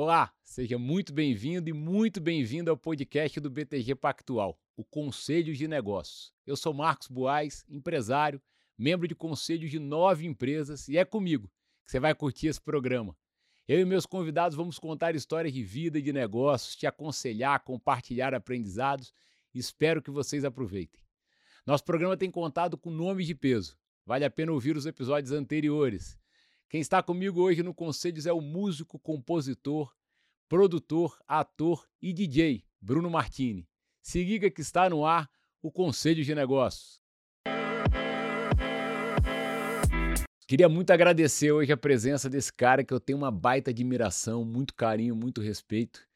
Olá, seja muito bem-vindo e muito bem-vindo ao podcast do BTG Pactual, o Conselho de Negócios. Eu sou Marcos Boaz, empresário, membro de conselhos de nove empresas e é comigo que você vai curtir esse programa. Eu e meus convidados vamos contar histórias de vida e de negócios, te aconselhar, compartilhar aprendizados. Espero que vocês aproveitem. Nosso programa tem contado com nomes de peso. Vale a pena ouvir os episódios anteriores. Quem está comigo hoje no Conselhos é o músico, compositor, produtor, ator e DJ Bruno Martini. Se liga que está no ar o Conselho de Negócios. Queria muito agradecer hoje a presença desse cara que eu tenho uma baita admiração, muito carinho, muito respeito.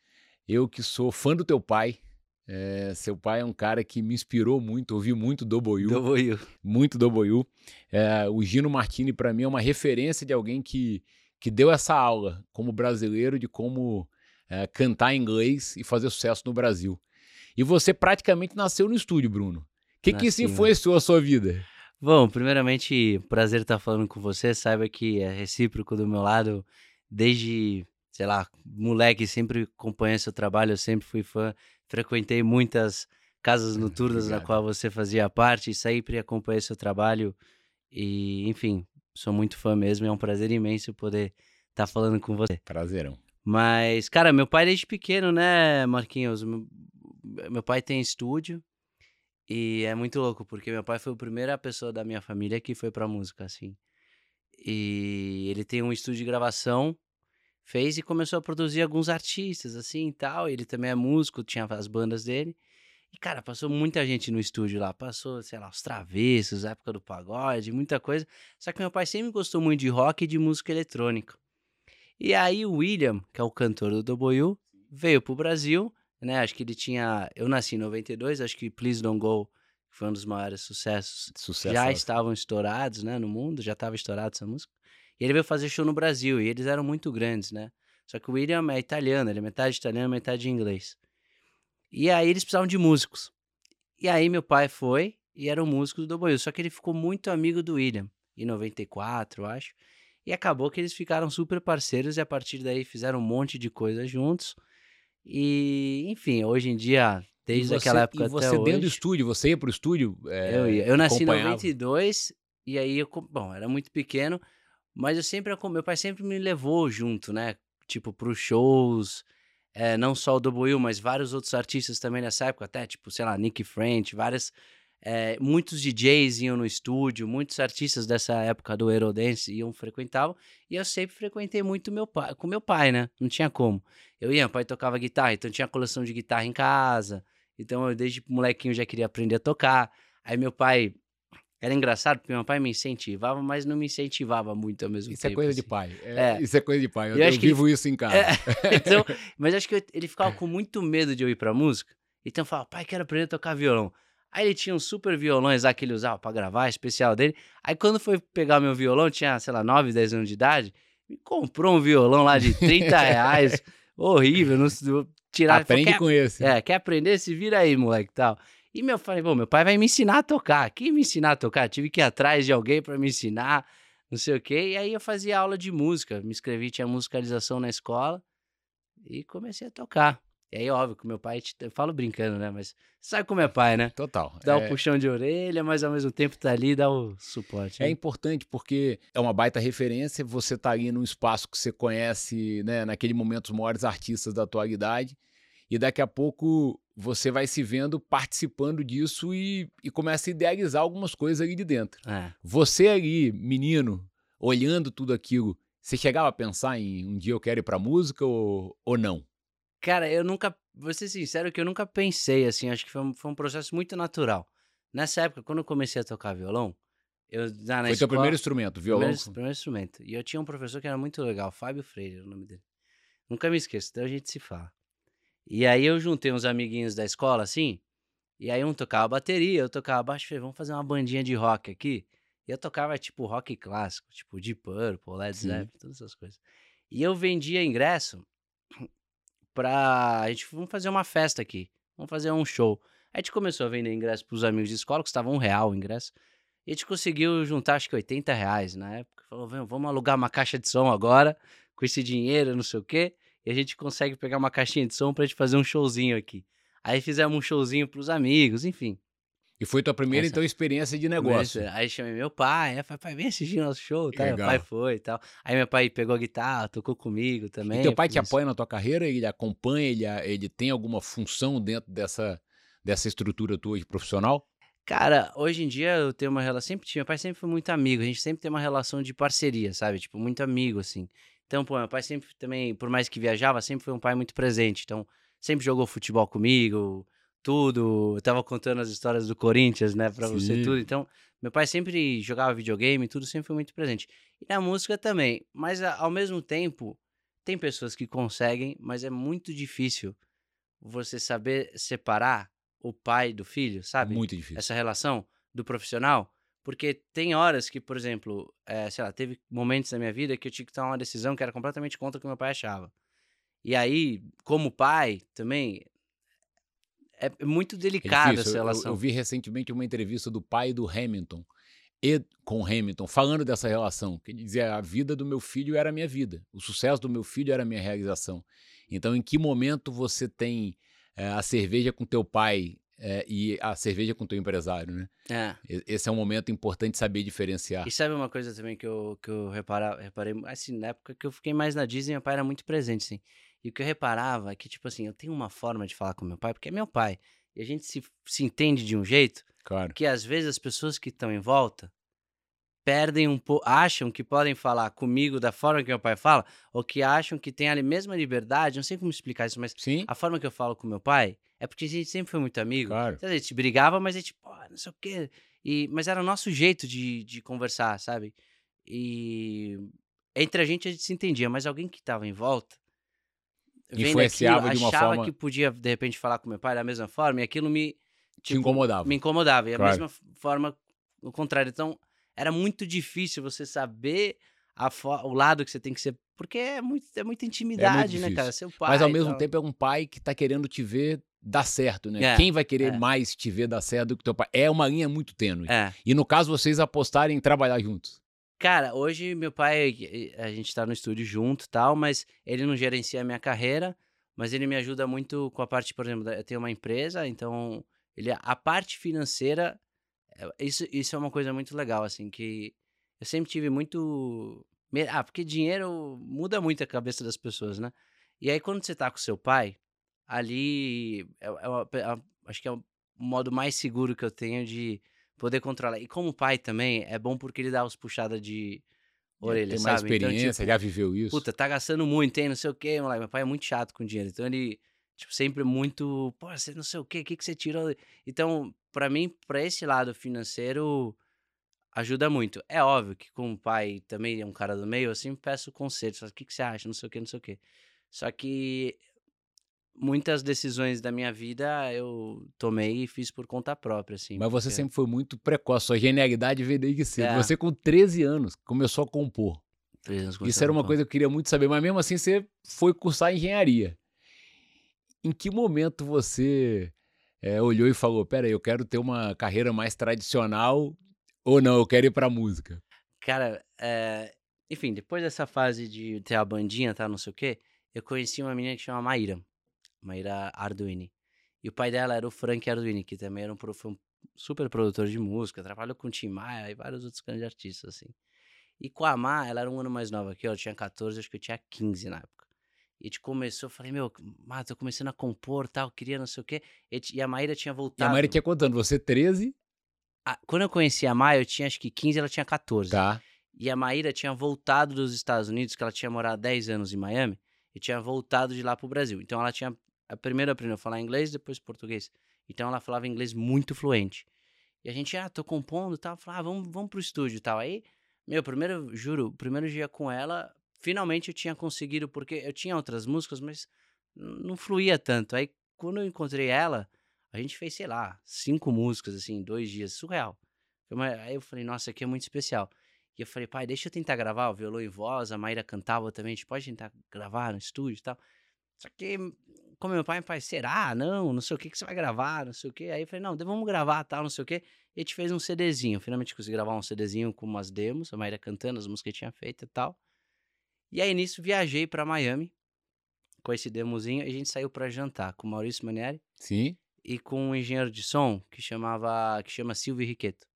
Eu que sou fã do teu pai, é, seu pai é um cara que me inspirou muito, ouvi muito do Boiú. Do Boiú. Muito do Boiú. É, o Gino Martini, para mim, é uma referência de alguém que, que deu essa aula como brasileiro de como é, cantar inglês e fazer sucesso no Brasil. E você praticamente nasceu no estúdio, Bruno. O que, que isso influenciou a sua vida? Bom, primeiramente, prazer estar falando com você. Saiba que é recíproco do meu lado. Desde, sei lá, moleque, sempre acompanhei seu trabalho, eu sempre fui fã frequentei muitas casas noturnas na qual você fazia parte e sempre acompanhei seu trabalho e, enfim, sou muito fã mesmo, é um prazer imenso poder estar tá falando com você. Prazerão. Mas, cara, meu pai desde pequeno, né, Marquinhos? Meu, meu pai tem estúdio e é muito louco, porque meu pai foi a primeira pessoa da minha família que foi pra música, assim. E ele tem um estúdio de gravação fez e começou a produzir alguns artistas, assim e tal. Ele também é músico, tinha as bandas dele. E, cara, passou muita gente no estúdio lá. Passou, sei lá, os travessos, época do pagode, muita coisa. Só que meu pai sempre gostou muito de rock e de música eletrônica. E aí o William, que é o cantor do Doboyu, veio pro Brasil, né? Acho que ele tinha... Eu nasci em 92, acho que Please Don't Go foi um dos maiores sucessos. Sucesso. Já estavam estourados, né, no mundo, já estava estourado essa música. E ele veio fazer show no Brasil, e eles eram muito grandes, né? Só que o William é italiano, ele é metade italiano, metade inglês. E aí eles precisavam de músicos. E aí meu pai foi e era um músico do Doboil, só que ele ficou muito amigo do William, em 94, eu acho. E acabou que eles ficaram super parceiros e a partir daí fizeram um monte de coisa juntos. E, enfim, hoje em dia, desde você, aquela época até hoje... você dentro do estúdio, você ia pro estúdio? É, eu ia. Eu nasci em 92 e aí, eu, bom, era muito pequeno, mas eu sempre, meu pai sempre me levou junto, né? Tipo, pros shows, é, não só o Double mas vários outros artistas também nessa época, até, tipo, sei lá, Nick French, várias. É, muitos DJs iam no estúdio, muitos artistas dessa época do Eurodance iam, frequentavam, e eu sempre frequentei muito meu pai, com meu pai, né? Não tinha como. Eu ia, meu pai tocava guitarra, então tinha coleção de guitarra em casa, então eu desde molequinho já queria aprender a tocar. Aí meu pai era engraçado porque meu pai me incentivava, mas não me incentivava muito ao mesmo isso tempo. Isso é coisa assim. de pai. É, é. Isso é coisa de pai. Eu, eu, eu vivo ele... isso em casa. É, então, mas acho que eu, ele ficava com muito medo de eu ir pra música. Então eu falava, pai, quero aprender a tocar violão. Aí ele tinha uns super violões lá que ele usava pra gravar, especial dele. Aí quando foi pegar meu violão, tinha, sei lá, 9, 10 anos de idade, me comprou um violão lá de 30 reais. horrível, não tirar. Aprende falou, com esse. É, quer aprender? Se vira aí, moleque, tal. E meu falei, bom, meu pai vai me ensinar a tocar. Quem me ensinar a tocar? Tive que ir atrás de alguém para me ensinar, não sei o quê. E aí eu fazia aula de música, me inscrevi, tinha musicalização na escola e comecei a tocar. E aí, óbvio, que meu pai, eu falo brincando, né? Mas sabe como é pai, né? Total. Dá é... o puxão de orelha, mas ao mesmo tempo tá ali, dá o suporte. É né? importante porque é uma baita referência, você tá ali num espaço que você conhece, né, naquele momento, os maiores artistas da atualidade, e daqui a pouco você vai se vendo participando disso e, e começa a idealizar algumas coisas ali de dentro. É. Você ali, menino, olhando tudo aquilo, você chegava a pensar em um dia eu quero ir pra música ou, ou não? Cara, eu nunca, vou ser sincero que eu nunca pensei assim, acho que foi um, foi um processo muito natural. Nessa época, quando eu comecei a tocar violão, eu na, na Foi escola, teu primeiro instrumento, violão? Primeiro, primeiro instrumento. E eu tinha um professor que era muito legal, Fábio Freire, o nome dele. Nunca me esqueço, então a gente se fala. E aí eu juntei uns amiguinhos da escola, assim, e aí um tocava bateria, eu tocava baixo, falei, vamos fazer uma bandinha de rock aqui. E eu tocava, tipo, rock clássico, tipo Deep Purple, Led Zeppelin, todas essas coisas. E eu vendia ingresso pra... A gente, vamos fazer uma festa aqui, vamos fazer um show. Aí a gente começou a vender ingresso pros amigos de escola, custava um real o ingresso. E a gente conseguiu juntar, acho que 80 reais na época. Falou, vamos alugar uma caixa de som agora, com esse dinheiro, não sei o quê. E a gente consegue pegar uma caixinha de som pra gente fazer um showzinho aqui. Aí fizemos um showzinho pros amigos, enfim. E foi tua primeira, Essa- então, experiência de negócio. Mas, Aí chamei meu pai, aí falei, pai, vem assistir nosso show, tá? Meu pai foi e tal. Aí meu pai pegou a guitarra, tocou comigo também. E teu pai te fiz- apoia na tua carreira? Ele acompanha? Ele, ele tem alguma função dentro dessa, dessa estrutura tua de profissional? Cara, hoje em dia eu tenho uma relação, sempre tive, meu pai sempre foi muito amigo, a gente sempre tem uma relação de parceria, sabe? Tipo, muito amigo, assim. Então, pô, meu pai sempre também, por mais que viajava, sempre foi um pai muito presente. Então, sempre jogou futebol comigo, tudo. Eu tava contando as histórias do Corinthians, né, pra você, Sim. tudo. Então, meu pai sempre jogava videogame, tudo sempre foi muito presente. E na música também. Mas, ao mesmo tempo, tem pessoas que conseguem, mas é muito difícil você saber separar o pai do filho, sabe? Muito difícil. essa relação do profissional, porque tem horas que, por exemplo, eh, sei lá, teve momentos na minha vida que eu tinha que tomar uma decisão que era completamente contra o que meu pai achava. E aí, como pai, também é muito É delicada difícil. essa Eu- Eu, relação. eu vi recentemente uma entrevista do pai do Hamilton e com o Hamilton, falando dessa relação. Que ele dizia: a vida do meu filho era a minha vida, o sucesso do meu filho era a minha realização. Então, em que momento você tem eh, a cerveja com teu pai eh, e a cerveja com teu empresário, né? É. Esse é um momento importante saber diferenciar. E sabe uma coisa também que eu, que eu repara, reparei, assim, na época que eu fiquei mais na Disney, meu pai era muito presente, assim. E o que eu reparava é que, tipo assim, eu tenho uma forma de falar com meu pai, porque é meu pai. E a gente se, se entende de um jeito Claro. que às vezes as pessoas que estão em volta perdem um pouco, acham que podem falar comigo da forma que meu pai fala, ou que acham que tem a mesma liberdade, não sei como explicar isso, mas Sim, a forma que eu falo com meu pai é porque a gente sempre foi muito amigo. claro. A gente brigava, mas a gente, pô, não sei o quê. E, mas era o nosso jeito de, de conversar, sabe? E entre a gente a gente se entendia, mas alguém que tava em volta Influenciava aquilo, de uma achava forma- que podia de repente falar com meu pai da mesma forma e aquilo me Te tipo, incomodava. me incomodava. E a Claro. mesma f- forma, o contrário. Então, era muito difícil você saber o lado que você tem que ser. Porque é, muito, é muita intimidade, né, difícil. cara? Seu pai. Mas ao mesmo tal. tempo é um pai que tá querendo te ver dar certo, né? É, Quem vai querer é. mais te ver dar certo do que teu pai? É uma linha muito tênue. É. E no caso, vocês apostarem em trabalhar juntos. Cara, hoje meu pai, a gente tá no estúdio junto e tal, mas ele não gerencia a minha carreira, mas ele me ajuda muito com a parte, por exemplo, eu tenho uma empresa, então ele a parte financeira, é, isso, isso é uma coisa muito legal, assim, que eu sempre tive muito. Ah, porque dinheiro muda muito a cabeça das pessoas, né? E aí quando você tá com seu pai, ali é, é é acho que é o modo mais seguro que eu tenho de poder controlar. E como pai também, é bom porque ele dá os puxadas de orelha, Tem mais sabe? Então, experiência, tipo, já viveu isso. Puta, tá gastando muito, hein? Não sei o quê, moleque. Meu pai é muito chato com dinheiro. Então ele, tipo, sempre muito. Pô, você não sei o quê, o que, que você tirou? Então, pra mim, pra esse lado financeiro, ajuda muito. É óbvio que, como pai também é um cara do meio, eu sempre peço conselhos. O que, que você acha? Não sei o quê, não sei o quê. Só que muitas decisões da minha vida eu tomei e fiz por conta própria, assim. Mas você porque- sempre foi muito precoce, sua genialidade veio desde cedo. É. Você, com 13 anos, começou a compor. Isso era uma coisa que eu queria muito saber, mas mesmo assim você foi cursar engenharia. Em que momento você eh, olhou e falou: peraí, eu quero ter uma carreira mais tradicional ou não, eu quero ir pra música? Cara, é, enfim, depois dessa fase de ter a bandinha, tá, não sei o quê, eu conheci uma menina que chama Maíra, Maíra Arduini. E o pai dela era o Frank Arduini, que também era um, um super produtor de música, trabalhou com Tim Maia e vários outros grandes artistas, assim. E com a Má, ela era um ano mais nova que eu, eu tinha 14, acho que eu tinha 15 na época. E a gente começou, eu falei, meu, Má, tô começando a compor, tal, queria não sei o quê. E, a Maíra tinha E a voltado. Maria tinha contando, você 13, Ah, quando eu conheci a Má, eu tinha acho que 15, ela tinha 14. tá? E a Maíra tinha voltado dos Estados Unidos, que ela tinha morado 10 anos em Miami, e tinha voltado de lá pro Brasil. Então ela tinha. A primeira aprendeu a falar inglês, depois português. Então ela falava inglês muito fluente. E a gente, ah, tô compondo e tal. Falava, ah, vamos, vamos pro estúdio e tal. Aí, meu, primeiro, juro, primeiro dia com ela, finalmente eu tinha conseguido, porque eu tinha outras músicas, mas não fluía tanto. Aí, quando eu encontrei ela, a gente fez, sei lá, cinco músicas, assim, em dois dias. Surreal. Aí eu falei, nossa, aqui é muito especial. E eu falei, pai, deixa eu tentar gravar o violão e voz, a Maíra cantava também, a gente pode tentar gravar no estúdio e tal. Só que, como meu pai, meu pai, será? Não, não sei o que que você vai gravar, não sei o que. Aí eu falei, não, vamos gravar, tal, não sei o que. E a gente fez um CDzinho, finalmente consegui gravar um CDzinho com umas demos, a Maíra cantando as músicas que tinha feito e tal. E aí nisso viajei pra Miami, com esse demozinho, e a gente saiu pra jantar com o Maurício Manieri Sim. e com um engenheiro de som que chamava, que chama Silvio Riqueto.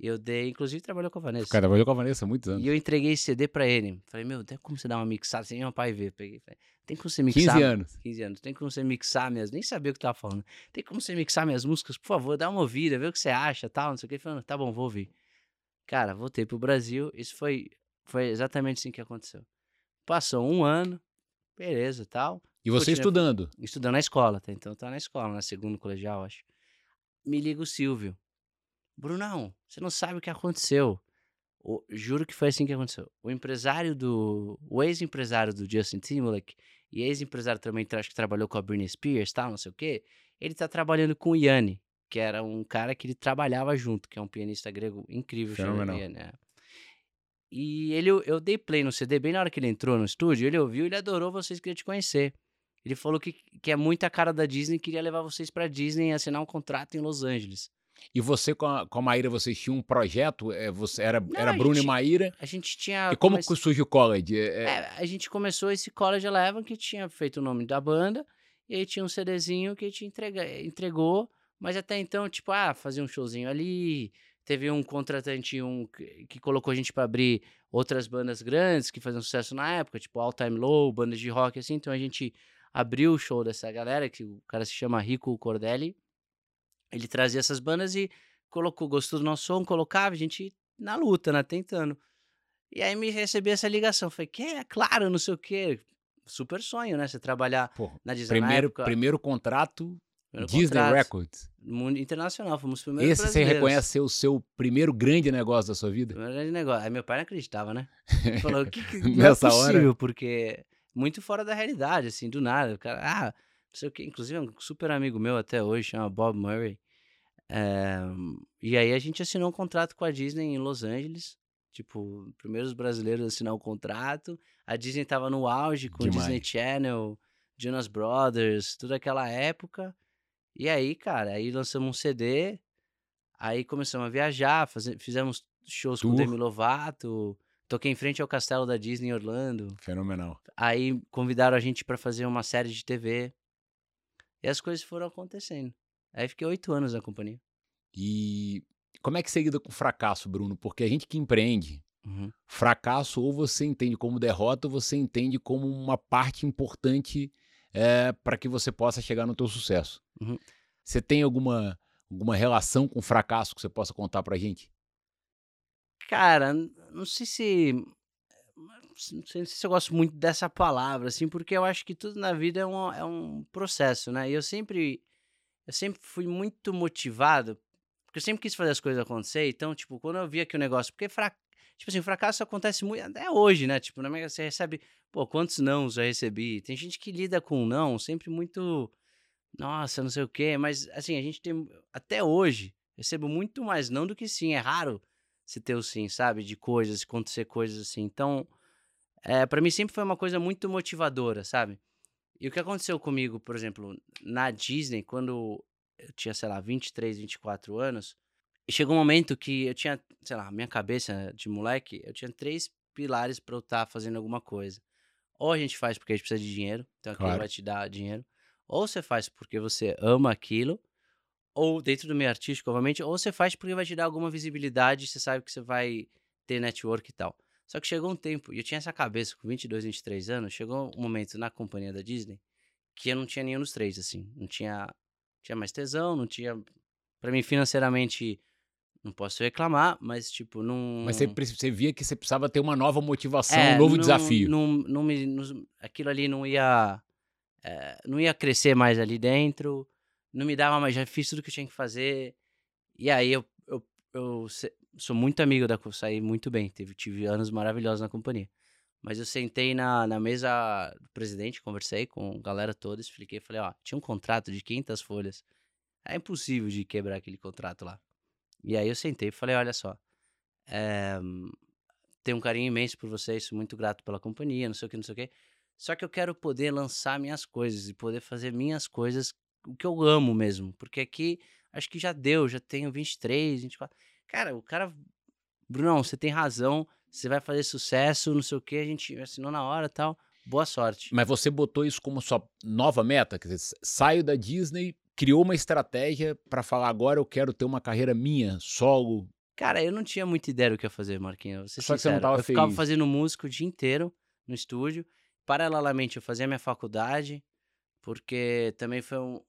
E eu dei, inclusive trabalhou com a Vanessa. O cara trabalhou com a Vanessa há muitos anos. E eu entreguei esse CD pra ele. Falei, meu, tem como você dar uma mixada sem meu pai ver? Peguei, falei, tem como você mixar? 15 anos. 15 anos. Tem como você mixar minhas. Nem sabia o que tava falando. Tem como você mixar minhas músicas? Por favor, dá uma ouvida, vê o que você acha, tal, não sei o que. Ele Falando, tá bom, vou ouvir. Cara, voltei pro Brasil. Isso foi, foi exatamente assim que aconteceu. Passou um ano, beleza, tal. E você Continua- estudando. Estudando na escola, tá? Então tá na escola, na segundo colegial, acho. Me liga o Silvio. Brunão, você não sabe o que aconteceu. O- juro que foi assim que aconteceu. O empresário do. O ex-empresário do Justin Timberlake e ex-empresário também, acho que trabalhou com a Britney Spears, tal, não sei o quê. Ele tá trabalhando com o Yanni, que era um cara que ele trabalhava junto, que é um pianista grego incrível. Fenomenal. Yanni, é. E ele, eu dei play no CD bem na hora que ele entrou no estúdio, ele ouviu, ele adorou vocês, queria te conhecer. Ele falou que, que é muita cara da Disney, queria levar vocês pra Disney e assinar um contrato em Los Angeles. E você com a, com a Maíra, vocês tinham um projeto? É, você, era era a Bruno e gente- Maíra. A gente tinha. E como come- que surge o college? É, é- É, a gente começou esse College Eleven que tinha feito o nome da banda, e aí tinha um CDzinho que a gente entrega, entregou, mas até então, tipo, ah, fazia um showzinho ali. Teve um contratante um, que, que colocou a gente pra abrir outras bandas grandes que faziam sucesso na época, tipo All Time Low, bandas de rock, assim. Então a gente abriu o show dessa galera, que o cara se chama Rico Cordelli. Ele trazia essas bandas e colocou, gostou do nosso som, colocava, a gente na luta, né, tentando. E aí me recebi essa ligação. Falei, que é claro, não sei o quê. Super sonho, né? Você trabalhar pô, na Disney. primeiro, época, primeiro contrato primeiro Disney contrato, Records. Mundo internacional, fomos os primeiros Esse você brasileiros. reconhece ser o seu primeiro grande negócio da sua vida? Primeiro grande negócio. Aí meu pai não acreditava, né? Ele falou, que, que não é Nessa hora? possível, porque muito fora da realidade, assim, do nada. O cara, ah, não sei o que. Inclusive, um super amigo meu até hoje, chama Bob Murray. É, e aí a gente assinou um contrato com a Disney em Los Angeles. Tipo, primeiros brasileiros a assinar o contrato. A Disney tava no auge com o Disney Demais. Channel, Jonas Brothers, toda aquela época. E aí, cara, aí lançamos um CD. Aí começamos a viajar, faze- fizemos shows com Tour. Demi Lovato. Toquei em frente ao castelo da Disney em Orlando. Fenomenal. Aí convidaram a gente pra fazer uma série de TV. E as coisas foram acontecendo. Aí fiquei oito anos na companhia. E como é que você lida com fracasso, Bruno? Porque a gente que empreende, Uhum. fracasso ou você entende como derrota ou você entende como uma parte importante para que você possa chegar no teu sucesso. Uhum. Você tem alguma, alguma relação com fracasso que você possa contar pra gente? Cara, não sei se. Não sei se eu gosto muito dessa palavra, assim, porque eu acho que tudo na vida é um, é um processo, né? E eu sempre. Eu sempre fui muito motivado, porque eu sempre quis fazer as coisas acontecer. Então, tipo, quando eu via que o negócio. Porque, fra, tipo assim, fracasso acontece muito. Até hoje, né? Tipo, na minha, você recebe. Pô, quantos não já recebi? Tem gente que lida com não, sempre muito. Nossa, não sei o quê. Mas, assim, a gente tem. Até hoje, recebo muito mais não do que sim. É raro se ter o sim, sabe? De coisas, acontecer coisas assim. Então, é, para mim sempre foi uma coisa muito motivadora, sabe? E o que aconteceu comigo, por exemplo, na Disney, quando eu tinha, sei lá, 23, 24 anos, chegou um momento que eu tinha, sei lá, minha cabeça de moleque, eu tinha três pilares para eu estar fazendo alguma coisa. Ou a gente faz porque a gente precisa de dinheiro, então aquilo Claro. vai te dar dinheiro. Ou você faz porque você ama aquilo, ou dentro do meio artístico, obviamente, ou você faz porque vai te dar alguma visibilidade, você sabe que você vai ter network e tal. Só que chegou um tempo, e eu tinha essa cabeça com 22, 23 anos, chegou um momento na companhia da Disney que eu não tinha nenhum dos três, assim. Não tinha, tinha mais tesão, não tinha. Pra mim, financeiramente, não posso reclamar, mas, tipo, não. Mas você, você via que você precisava ter uma nova motivação, É, um novo não- desafio. Não, não me, não- aquilo ali não ia. é, não ia crescer mais ali dentro. Não me dava mais. Já fiz tudo que eu tinha que fazer. E aí eu, eu, eu sou muito amigo da. Saí muito bem. Teve, tive anos maravilhosos na companhia. Mas eu sentei na, na mesa do presidente, conversei com a galera toda, expliquei. Falei: ó, tinha um contrato de 500 folhas. É impossível de quebrar aquele contrato lá. E aí eu sentei e falei: olha só. É, tenho um carinho imenso por vocês, sou muito grato pela companhia, não sei o que, não sei o que. Só que eu quero poder lançar minhas coisas e poder fazer minhas coisas, o que eu amo mesmo. Porque aqui, acho que já deu, já tenho 23, 24. Cara, o cara. Brunão, você tem razão, você vai fazer sucesso, não sei o que, a gente assinou na hora tal. boa sorte. Mas você botou isso como sua nova meta? Quer dizer, saio da Disney, criou uma estratégia para falar agora eu quero ter uma carreira minha, solo. Cara, eu não tinha muita ideia do que ia fazer, Marquinhos. Só que você não sincero. tava eu ficava feliz. fazendo música o dia inteiro no estúdio. Paralelamente, eu fazia minha faculdade, porque também foi um-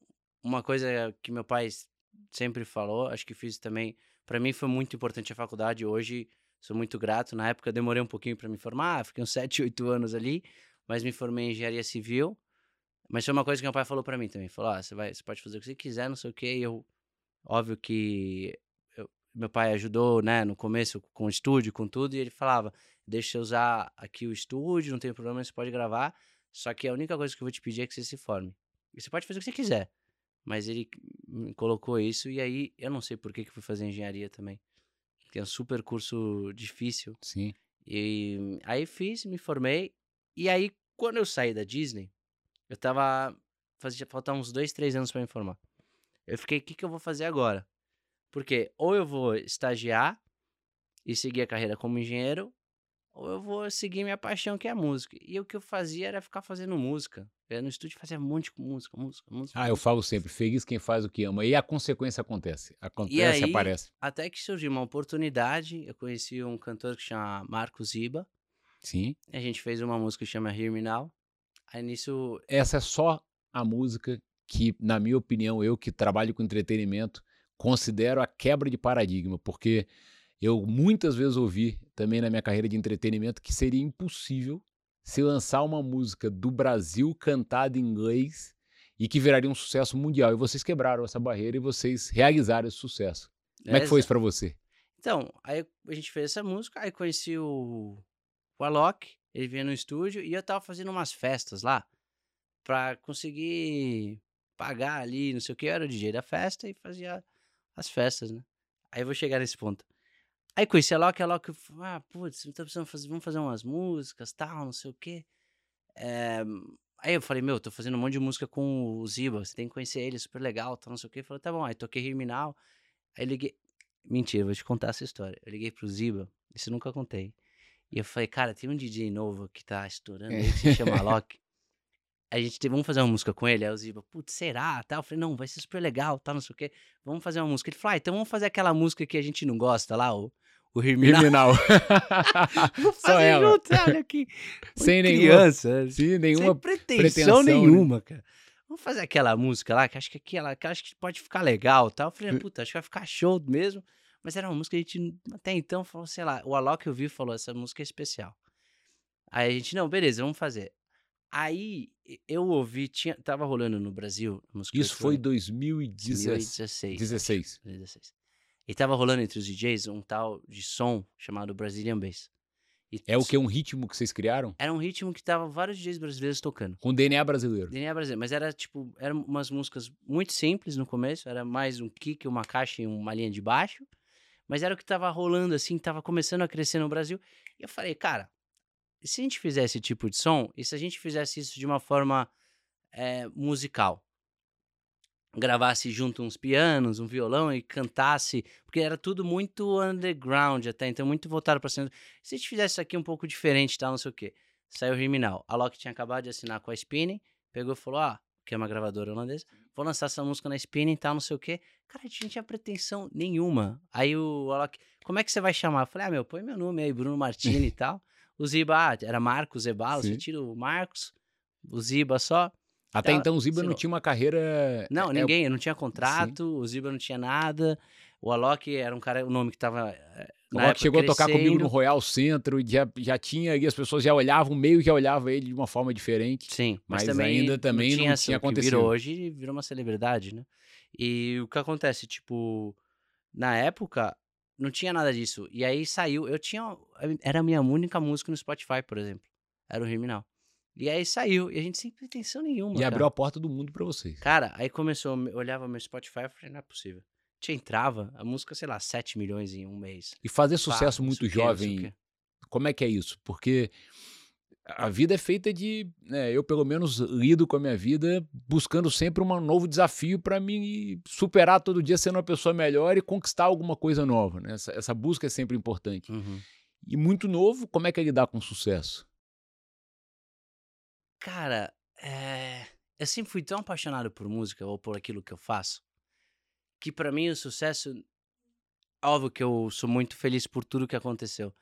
uma coisa que meu pai s- sempre falou. Acho que fiz também. Pra mim foi muito importante a faculdade. Hoje sou muito grato. Na época eu demorei um pouquinho pra me formar, fiquei uns 7, 8 anos ali, mas me formei em engenharia civil. Mas foi uma coisa que meu pai falou pra mim também. Falou: ah, você, vai, você pode fazer o que você quiser, não sei o quê. E eu, óbvio que eu- meu pai ajudou, né, no começo com o estúdio, com tudo, e ele falava: deixa eu usar aqui o estúdio, não tem problema, você pode gravar. Só que a única coisa que eu vou te pedir é que você se forme. E você pode fazer o que você quiser. Mas ele colocou isso, e aí eu não sei por que, que fui fazer engenharia também. Que é um super curso difícil. Sim. E aí fiz, me formei. E aí, quando eu saí da Disney, eu tava. Fazia faltar uns dois, três anos pra me formar. Eu fiquei, o que, que eu vou fazer agora? Porque ou eu vou estagiar e seguir a carreira como engenheiro, ou eu vou seguir minha paixão, que é a música. E o que eu fazia era ficar fazendo música. Eu ia no estúdio e fazia um monte de música, música, música. Ah, eu falo sempre, feliz quem faz o que ama. E a consequência acontece. Acontece, aí- aparece. Até que surgiu uma oportunidade, eu conheci um cantor que chama Marcos Iba. Sim. A gente fez uma música que chama Hear Me Now. Aí nisso Essa é só a música que, na minha opinião, eu que trabalho com entretenimento, considero a quebra de paradigma, porque eu muitas vezes ouvi também na minha carreira de entretenimento que seria impossível se lançar uma música do Brasil cantada em inglês e que viraria um sucesso mundial. E vocês quebraram essa barreira e vocês realizaram esse sucesso. Como é que foi isso pra você? Então, aí a gente fez essa música, aí conheci o, o Alok, ele veio no estúdio e eu tava fazendo umas festas lá pra conseguir pagar ali, não sei o que. Eu era o DJ da festa e fazia as festas, né? Aí eu vou chegar nesse ponto. Aí conheci a Alok, a falou, ah, putz, tá precisando fazer, vamos fazer umas músicas, tal, não sei o que. Aí eu falei, meu, tô fazendo um monte de música com o Ziba, você tem que conhecer ele, super legal, tal, não sei o que. Falou, tá bom, aí toquei Now. Aí liguei, Mentira, vou te contar essa história. Eu liguei pro Ziba, isso nunca contei. E eu falei, cara, tem um DJ novo que tá estourando aí, que se chama Alok. Aí a gente teve, vamos fazer uma música com ele? Aí o Ziba, putz, será? Tal. Eu falei, não, vai ser super legal, tal, não sei o quê. Vamos fazer uma música. Ele falou, ah, então vamos fazer aquela música que a gente não gosta lá, o, o Now. Criminal. Vamos Só fazer ela. junto, olha aqui. Sem Muito nenhuma, criança, sem nenhuma pretensão, pretensão, né? nenhuma, cara. Vamos fazer aquela música lá, que acho que aquela, que acho que pode ficar legal, tal. Eu falei, Hum. puta, acho que vai ficar show mesmo. Mas era uma música que a gente até então falou, sei lá, o Alok eu vi falou, essa música é especial. Aí a gente, não, beleza, vamos fazer. Aí eu ouvi, tinha, tava rolando no Brasil, música Isso foi eletrônica, 2016. 2016. 16. 2016. E tava rolando entre os DJs um tal de som chamado Brazilian Bass. E É o que? Um ritmo que vocês criaram? Era um ritmo que tava vários DJs brasileiros tocando. Com DNA brasileiro. DNA brasileiro, mas era tipo, eram umas músicas muito simples no começo, era mais um kick, uma caixa e uma linha de baixo, mas era o que tava rolando assim, tava começando a crescer no Brasil. E eu falei, cara, se a gente fizesse esse tipo de som, e se a gente fizesse isso de uma forma eh, musical? Gravasse junto uns pianos, um violão e cantasse, porque era tudo muito underground até, então muito voltado pra cima. Se a gente fizesse isso aqui um pouco diferente, tal, não sei o quê. Saiu o Riminal. A Loki tinha acabado de assinar com a Spinning, pegou e falou: Ah, que é uma gravadora holandesa, vou lançar essa música na Spinning e tal, não sei o quê. Cara, a gente não tinha pretensão nenhuma. Aí o Alok, como é que você vai chamar? Eu falei: Ah, meu, põe meu nome aí, Bruno Martini e tal. O Ziba, ah, era Marcos Zebalo, você Sim. tira o Marcos, o Ziba só. Até então o Ziba não tinha uma carreira. Não, é- ninguém, eu não tinha contrato, o Ziba não tinha nada. O Alok era um cara, o nome que tava. O na Rock chegou a tocar comigo crescendo. no Royal Centro, e já, já tinha, e as pessoas já olhavam, meio já olhavam ele de uma forma diferente. Sim, mas, Mas também ainda também não tinha, essa- tinha que acontecido. Virou hoje virou uma celebridade, né? E o que acontece, tipo, na época não tinha nada disso. E aí saiu, eu tinha, era a minha única música no Spotify, por exemplo. Era o Riminal. E aí saiu, e a gente sem pretensão nenhuma. E cara. abriu a porta do mundo pra vocês. Cara, aí começou, eu olhava meu Spotify e falei, não é possível. Te entrava, a música, sei lá, 7 milhões em um mês. E fazer sucesso muito o jovem, como é que é isso? Porque a vida é feita de. né, eu, pelo menos, lido com a minha vida buscando sempre um novo desafio para me superar todo dia, sendo uma pessoa melhor e conquistar alguma coisa nova. né? Essa, essa busca é sempre importante. Uhum. E muito novo, como é que é lidar com sucesso? Cara, é... eu sempre fui tão apaixonado por música ou por aquilo que eu faço que para mim o sucesso. Óbvio que eu sou muito feliz por tudo que aconteceu.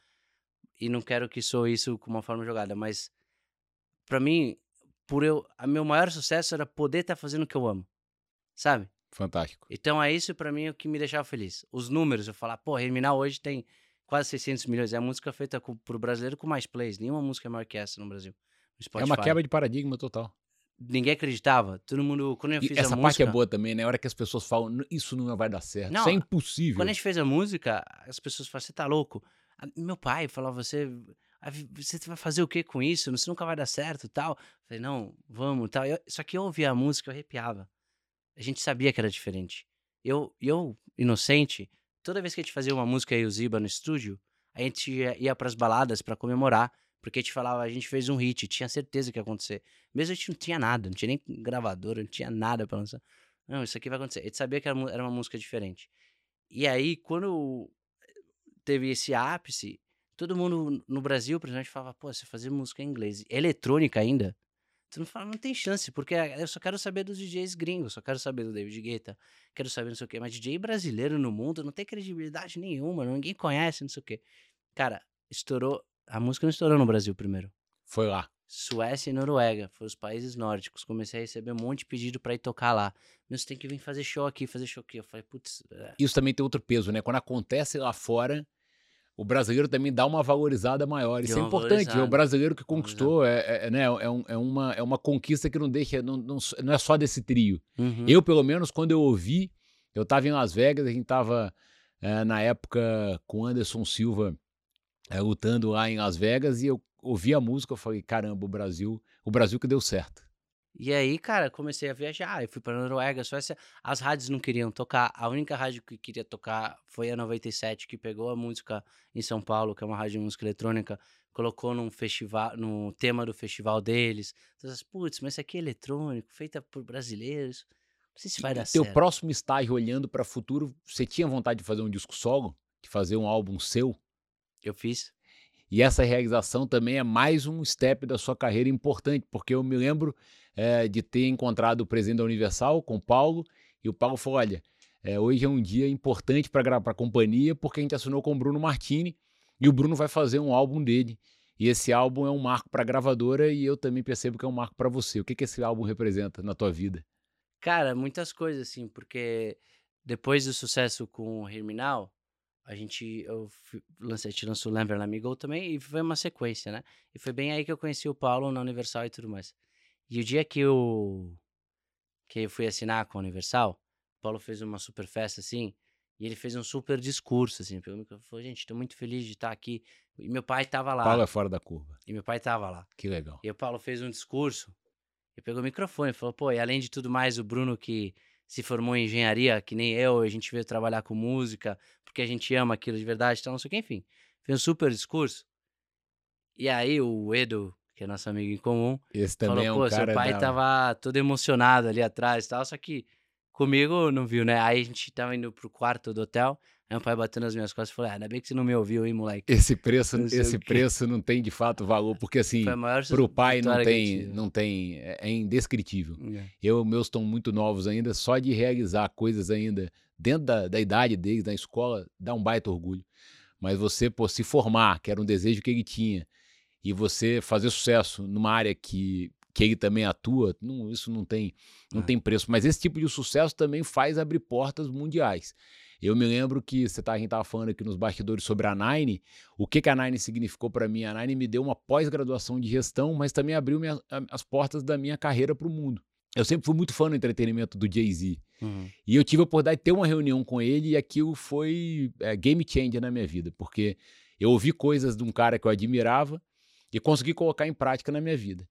E não quero que sou isso com uma forma jogada, mas para mim, por eu, a meu maior sucesso era poder estar tá fazendo o que eu amo. Sabe? Fantástico. Então é isso para mim o que me deixava feliz. Os números, eu falar, pô, Terminal hoje tem quase 600 milhões. É a música feita com, pro brasileiro com mais plays. Nenhuma música é maior que essa no Brasil. No é uma quebra de paradigma total. Ninguém acreditava. Todo mundo. Quando eu fiz e essa a parte música, é boa também, né? A hora que as pessoas falam, isso não vai dar certo. Não, isso é impossível. Quando a gente fez a música, as pessoas falam, você tá louco? Meu pai falava, você. Você vai fazer o que com isso? Você nunca vai dar certo tal. Eu falei, não, vamos tal. Eu, só que eu ouvia a música, eu arrepiava. A gente sabia que era diferente. Eu, eu inocente, toda vez que a gente fazia uma música aí, o Ziba, no estúdio, a gente ia, ia para as baladas para comemorar porque a gente falava, a gente fez um hit, tinha certeza que ia acontecer. Mesmo a gente não tinha nada, não tinha nem gravadora, não tinha nada pra lançar. Não, isso aqui vai acontecer. A gente sabia que era uma música diferente. E aí, quando teve esse ápice, todo mundo no Brasil, principalmente, falava, pô, você fazer música em inglês, eletrônica ainda, tu não fala, não tem chance, porque eu só quero saber dos DJs gringos, só quero saber do David Guetta, quero saber não sei o quê, mas DJ brasileiro no mundo não tem credibilidade nenhuma, ninguém conhece, não sei o quê. Cara, estourou a música não estourou no Brasil primeiro. Foi lá. Suécia e Noruega, foram os países nórdicos. Comecei a receber um monte de pedido para ir tocar lá. Meu, você tem que vir fazer show aqui, fazer show aqui. Eu falei, putz. É. Isso também tem outro peso, né? Quando acontece lá fora, o brasileiro também dá uma valorizada maior. Isso é importante. O brasileiro que conquistou, é, é, é, né, é, um, é, uma, é uma conquista que não deixa, não, não, não é só desse trio. Uhum. Eu, pelo menos, quando eu ouvi, eu estava em Las Vegas, a gente estava é, na época com Anderson Silva é, lutando lá em Las Vegas e eu ouvi a música, eu falei, caramba, o Brasil, o Brasil que deu certo. E aí, cara, comecei a viajar, eu fui para Noruega, Suécia, as rádios não queriam tocar, a única rádio que queria tocar foi a 97, que pegou a música em São Paulo, que é uma rádio de música eletrônica, colocou num festival, no tema do festival deles. Então, putz, mas isso aqui é eletrônico, feita por brasileiros, não sei se vai dar Teu certo. próximo estágio olhando para o futuro, você tinha vontade de fazer um disco solo? De fazer um álbum seu? Eu fiz. E essa realização também é mais um step da sua carreira importante, porque eu me lembro é, de ter encontrado o presidente da Universal com o Paulo, e o Paulo falou: olha, é, hoje é um dia importante para a companhia, porque a gente assinou com o Bruno Martini, e o Bruno vai fazer um álbum dele. E esse álbum é um marco para a gravadora, e eu também percebo que é um marco para você. O que, que esse álbum representa na tua vida? Cara, muitas coisas, assim, porque depois do sucesso com o Herminal, a gente, eu lancei, a gente lançou Lamber Amigo também e foi uma sequência, né? E foi bem aí que eu conheci o Paulo na Universal e tudo mais. E o dia que eu, que eu fui assinar com a Universal, o Paulo fez uma super festa assim, e ele fez um super discurso, assim, pegou microfone falou, gente, tô muito feliz de estar aqui. E meu pai tava lá. Paulo é fora da curva. E meu pai tava lá. Que legal. E o Paulo fez um discurso, e pegou o microfone e falou, pô, e além de tudo mais, o Bruno que se formou em engenharia, que nem eu, a gente veio trabalhar com música, porque a gente ama aquilo de verdade, então não sei o que, enfim. Fez um super discurso. E aí o Edu, que é nosso amigo em comum, Esse também falou, é um pô, seu pai da... tava todo emocionado ali atrás e tal, só que comigo não viu, né? Aí a gente tava indo pro quarto do hotel, Aí meu pai batendo nas minhas costas e falou: ah, ainda bem que você não me ouviu, hein, moleque. Esse preço, esse preço não tem de fato valor, porque assim, pro pai não tem, não tem, é, é indescritível. É. Eu, meus estão muito novos ainda, só de realizar coisas ainda dentro da, da idade deles, na escola, dá um baita orgulho. Mas você, por se formar, que era um desejo que ele tinha, e você fazer sucesso numa área que, que ele também atua, não, isso não tem, não é. tem preço. Mas esse tipo de sucesso também faz abrir portas mundiais. Eu me lembro que você tá, a gente estava falando aqui nos bastidores sobre a Nine. O que, que a Nine significou para mim? A Nine me deu uma pós-graduação de gestão, mas também abriu minha, as portas da minha carreira para o mundo. Eu sempre fui muito fã do entretenimento do Jay-Z. Uhum. E eu tive a oportunidade de ter uma reunião com ele e aquilo foi é, game changer na minha vida, porque eu ouvi coisas de um cara que eu admirava e consegui colocar em prática na minha vida.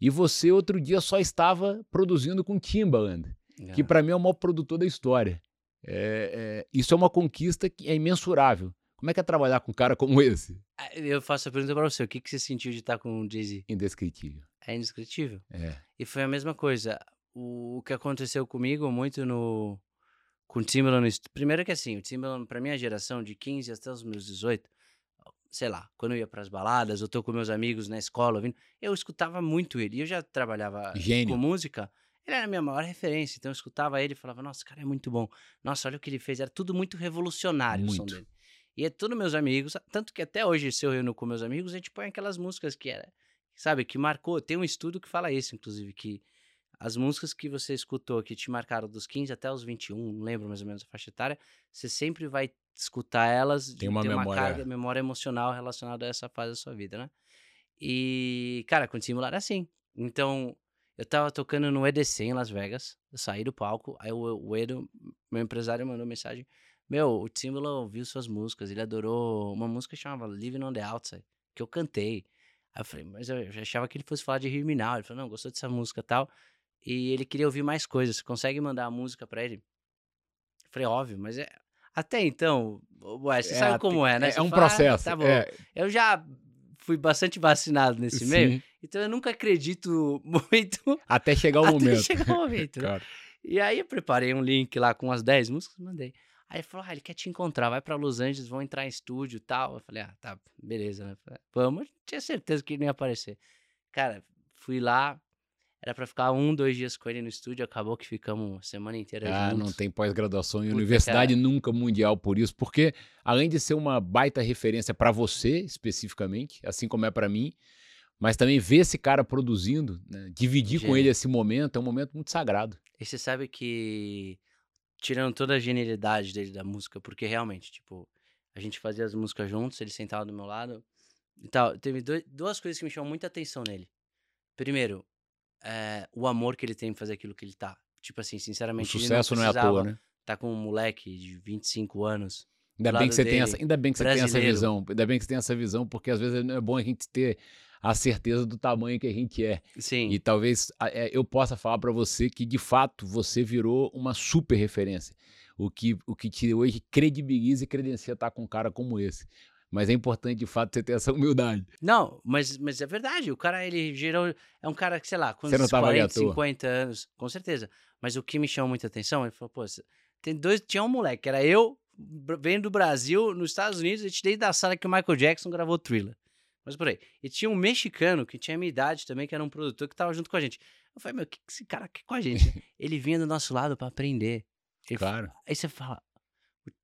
E você, outro dia, só estava produzindo com Timbaland, que é. para mim é o maior produtor da história. É, é, isso é uma conquista que é imensurável. Como é que é trabalhar com um cara como esse? Ah, eu faço a pergunta para você: o que, que você sentiu de estar com o Jay-Z? Indescritível. É indescritível? É. E foi a mesma coisa. O, que aconteceu comigo muito no. Com o Timbaland. Primeiro que assim, o Timbaland, para minha geração, de 15 até os meus 18, sei lá, quando eu ia pras baladas, eu tô com meus amigos na escola ouvindo, eu escutava muito ele. E eu já trabalhava Gênio. com música, ele era a minha maior referência. Então eu escutava ele e falava, nossa, esse cara é muito bom. Nossa, olha o que ele fez. Era tudo muito revolucionário o som Muito. dele. E é tudo meus amigos, tanto que até hoje, se eu reúno com meus amigos, a gente põe aquelas músicas que era, sabe, que marcou. Tem um estudo que fala isso, inclusive, que as músicas que você escutou que te marcaram dos 15 até os 21, não lembro mais ou menos a faixa etária, você sempre vai escutar elas, Tem uma memória. carga, memória emocional relacionada a essa fase da sua vida, né? E, cara, com o era assim. Então, eu tava tocando no EDC em Las Vegas, eu saí do palco, aí o, o Edo, meu empresário, mandou mensagem, meu, o Timbaland ouviu suas músicas, ele adorou uma música que chamava Living on the Outside, que eu cantei. Aí eu falei, mas eu achava que ele fosse falar de Now. Ele falou, não, gostou dessa música e tal. E ele queria ouvir mais coisas. Você consegue mandar a música pra ele? Eu falei, óbvio, mas é... Até então, ué, você É, sabe como é, né? É, um fala, "Ah, processo. tá bom. é, Eu já fui bastante vacinado nesse meio, sim, então eu nunca acredito muito até chegar o até momento. chegar o momento, né? Claro. E aí eu preparei um link lá com umas 10 músicas, mandei. Aí ele falou, ah, ele quer te encontrar, vai pra Los Angeles, vão entrar em estúdio e tal. Eu falei, ah, tá, beleza, né? Vamos, tinha certeza que ele não ia aparecer. Cara, fui lá, era pra ficar um, dois dias com ele no estúdio, acabou que ficamos a semana inteira Ah, juntos. não tem pós-graduação em Puta, universidade cara. nunca mundial por isso, porque além de ser uma baita referência pra você especificamente, assim como é pra mim, mas também ver esse cara produzindo, né, dividir com ele esse momento é um momento muito sagrado. E você sabe que, tirando toda a genialidade dele da música, porque realmente, tipo, a gente fazia as músicas juntos, ele sentava do meu lado e tal. Teve doi- duas coisas que me chamam muita atenção nele. Primeiro, é, o amor que ele tem em fazer aquilo que ele tá. Tipo assim, O sinceramente, ele sucesso não, é à toa, né? Tá com um moleque de 25 anos. Ainda bem que você tem dele, essa, ainda bem que você tem essa visão, ainda bem que você tem essa visão, porque às vezes é bom a gente ter a certeza do tamanho que a gente é. Sim, E talvez é, eu possa falar pra você que de fato você virou uma super referência. O que, o que te hoje credibiliza e credencia estar com um cara como esse. Mas é importante de fato você ter essa humildade. Não, mas, mas é verdade. O cara, ele gerou. É um cara que, sei lá, com uns tava ali à 40, toa. 50 anos, com certeza. Mas o que me chamou muita atenção, ele falou, pô, tem dois. Tinha um moleque, que era eu, vendo do Brasil, nos Estados Unidos, a gente desde a sala que o Michael Jackson gravou thriller. Mas por aí. E tinha um mexicano que tinha minha idade também, que era um produtor que tava junto com a gente. Eu falei, meu, o que, esse cara quer com a gente? ele vinha do nosso lado pra aprender. Ele Claro. Aí você fala,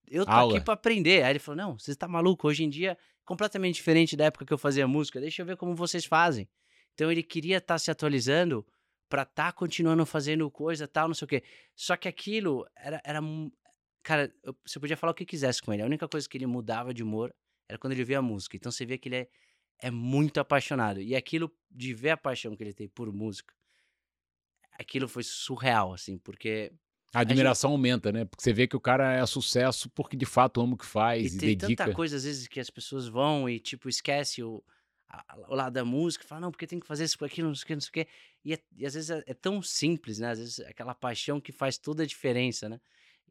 eu tô Aula. aqui pra aprender. Aí ele falou, não, você tá maluco, hoje em dia completamente diferente da época que eu fazia música, deixa eu ver como vocês fazem. Então ele queria estar se atualizando pra estar continuando fazendo coisa tal, não sei o quê. Só que aquilo era, era cara, eu- você podia falar o que quisesse com ele. A única coisa que ele mudava de humor era quando ele via a música. Então você vê que ele é, é muito apaixonado. E aquilo de ver a paixão que ele tem por música, aquilo foi surreal, assim, porque A admiração aumenta, né? Porque você vê que o cara é sucesso porque de fato ama o que faz E e, tem dedica. tanta coisa, às vezes, que as pessoas vão e, tipo, esquece o, a- o lado da música, fala, não, porque tem que fazer isso, aquilo, não sei o que, não sei o que. E, é- e às vezes é, é tão simples, né? Às vezes é aquela paixão que faz toda a diferença, né?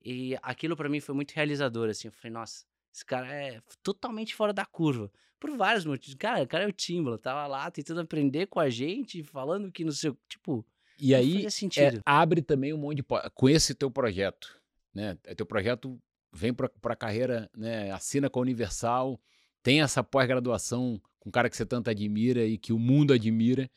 E aquilo pra mim foi muito realizador, assim. Eu falei, nossa, esse cara é totalmente fora da curva. Por vários motivos. Cara, o cara é o Timbaland, tava lá tentando aprender com a gente, falando que não sei o... Tipo, E não aí é, abre também um monte de com esse teu projeto, né? É Teu projeto vem para a carreira, né? Assina com a Universal, tem essa pós-graduação com um cara que você tanto admira e que o mundo admira.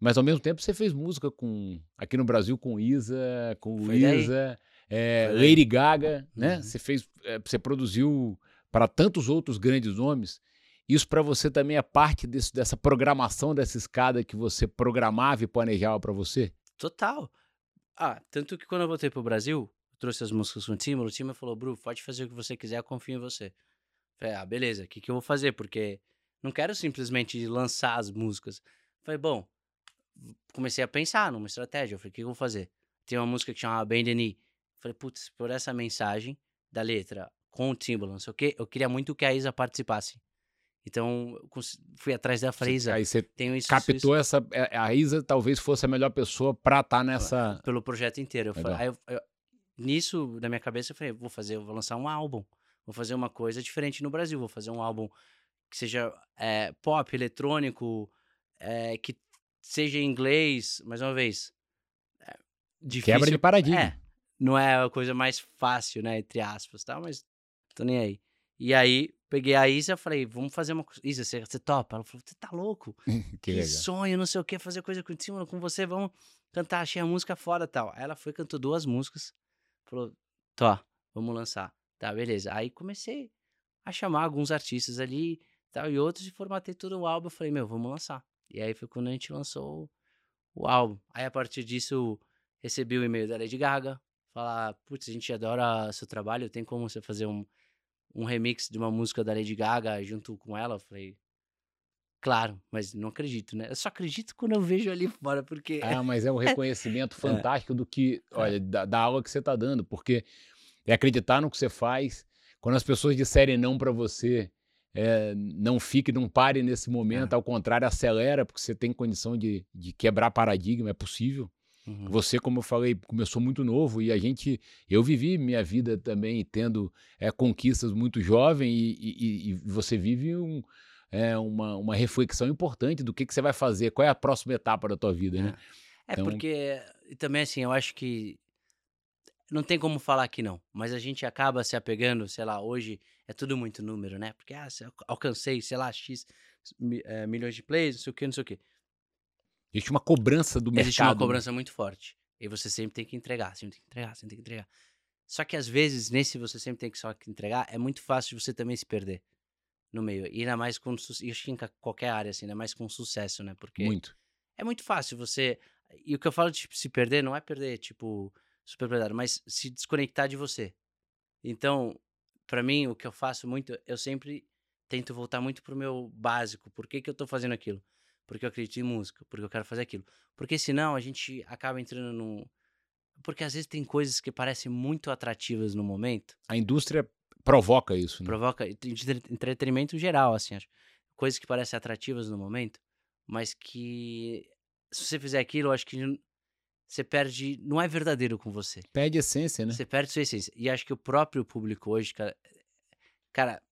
Mas ao mesmo tempo você fez música com aqui no Brasil com Isa, com. Luísa, é. Lady Gaga, né? Uhum. Você fez, é, você produziu para tantos outros grandes nomes. Isso para você também é parte desse- dessa programação dessa escada que você programava e planejava para você? Total. Ah, tanto que quando eu voltei pro Brasil, eu trouxe as músicas com o Timbaland, o Timbaland falou, Bru, pode fazer o que você quiser, eu confio em você. Falei, ah, beleza, o que, que eu vou fazer? Porque não quero simplesmente lançar as músicas. Falei, bom, comecei a pensar numa estratégia. Eu falei, o que eu vou fazer? Tem uma música que chama Knee. Falei, putz, por essa mensagem da letra com o Timbaland, não sei o quê, eu queria muito que a Isa participasse. Então, fui atrás da Você- Isa. Aí você isso, isso, isso. captou essa. é, A Isa talvez fosse a melhor pessoa pra estar nessa. pelo projeto inteiro. Eu falei, eu- eu- nisso, na minha cabeça, eu falei, vou fazer, vou lançar um álbum. Vou fazer uma coisa diferente no Brasil. Vou fazer um álbum que seja é, pop, eletrônico, é, que seja em inglês, mais uma vez. É, difícil. Quebra de paradigma. É, não é a coisa mais fácil, né, entre aspas, tá? Mas tô nem aí. E aí, peguei a Isa, falei, vamos fazer uma coisa. Isa, você, você topa? Ela falou, você tá louco? que Que sonho, não sei o que, fazer coisa contigo, com você, vamos cantar, achei a música foda e tal. Aí ela foi, cantou duas músicas, falou, tô, vamos lançar. Tá, beleza. Aí comecei a chamar alguns artistas ali tal, e outros, e formatei todo o álbum. Eu falei, meu, vamos lançar. E aí foi quando a gente lançou o, o álbum. Aí a partir disso, recebi o e-mail da Lady Gaga, falar, putz, a gente adora seu trabalho, tem como você fazer um, um remix de uma música da Lady Gaga junto com ela? Eu falei, claro, mas não acredito, né? Eu só acredito quando eu vejo ali fora, porque... Ah, mas é um reconhecimento fantástico do que, olha, da, da aula que você tá dando, porque é acreditar no que você faz. Quando as pessoas disserem não para você, é, não fique, não pare nesse momento, ao contrário, acelera, porque você tem condição de, de quebrar paradigma, é possível. Uhum. Você, como eu falei, começou muito novo e a gente, eu vivi minha vida também tendo é, conquistas muito jovem e, e- e você vive um, é, uma, uma reflexão importante do que, que você vai fazer, qual é a próxima etapa da tua vida, né? É Então- porque, também assim, eu acho que não tem como falar que não, mas a gente acaba se apegando, sei lá, hoje é tudo muito número, né? Porque, ah, alcancei, sei lá, X eh, milhões de plays, não sei o que, não sei o que. Existe uma cobrança do mercado. Existe uma né? cobrança muito forte. E você sempre tem que entregar, sempre tem que entregar, sempre tem que entregar. Só que às vezes, nesse você sempre tem que só entregar, é muito fácil você também se perder no meio. E ainda mais com, e acho que em qualquer área, assim, ainda mais com sucesso, né? Porque Muito. é muito fácil você. E o que eu falo de tipo, se perder não é perder, tipo, super predado, mas se desconectar de você. Então, pra mim, o que eu faço muito, eu sempre tento voltar muito pro meu básico. Por que, que eu tô fazendo aquilo? Porque eu acredito em música, porque eu quero fazer aquilo. Porque senão a gente acaba entrando num. Porque às vezes tem coisas que parecem muito atrativas no momento, A indústria provoca isso. Né? provoca entretenimento geral, assim, acho. Coisas que parecem atrativas no momento, mas que se você fizer aquilo, eu acho que você perde, não é verdadeiro com você. Perde essência, né? Você perde sua essência. E acho que o próprio público hoje, cara, cara,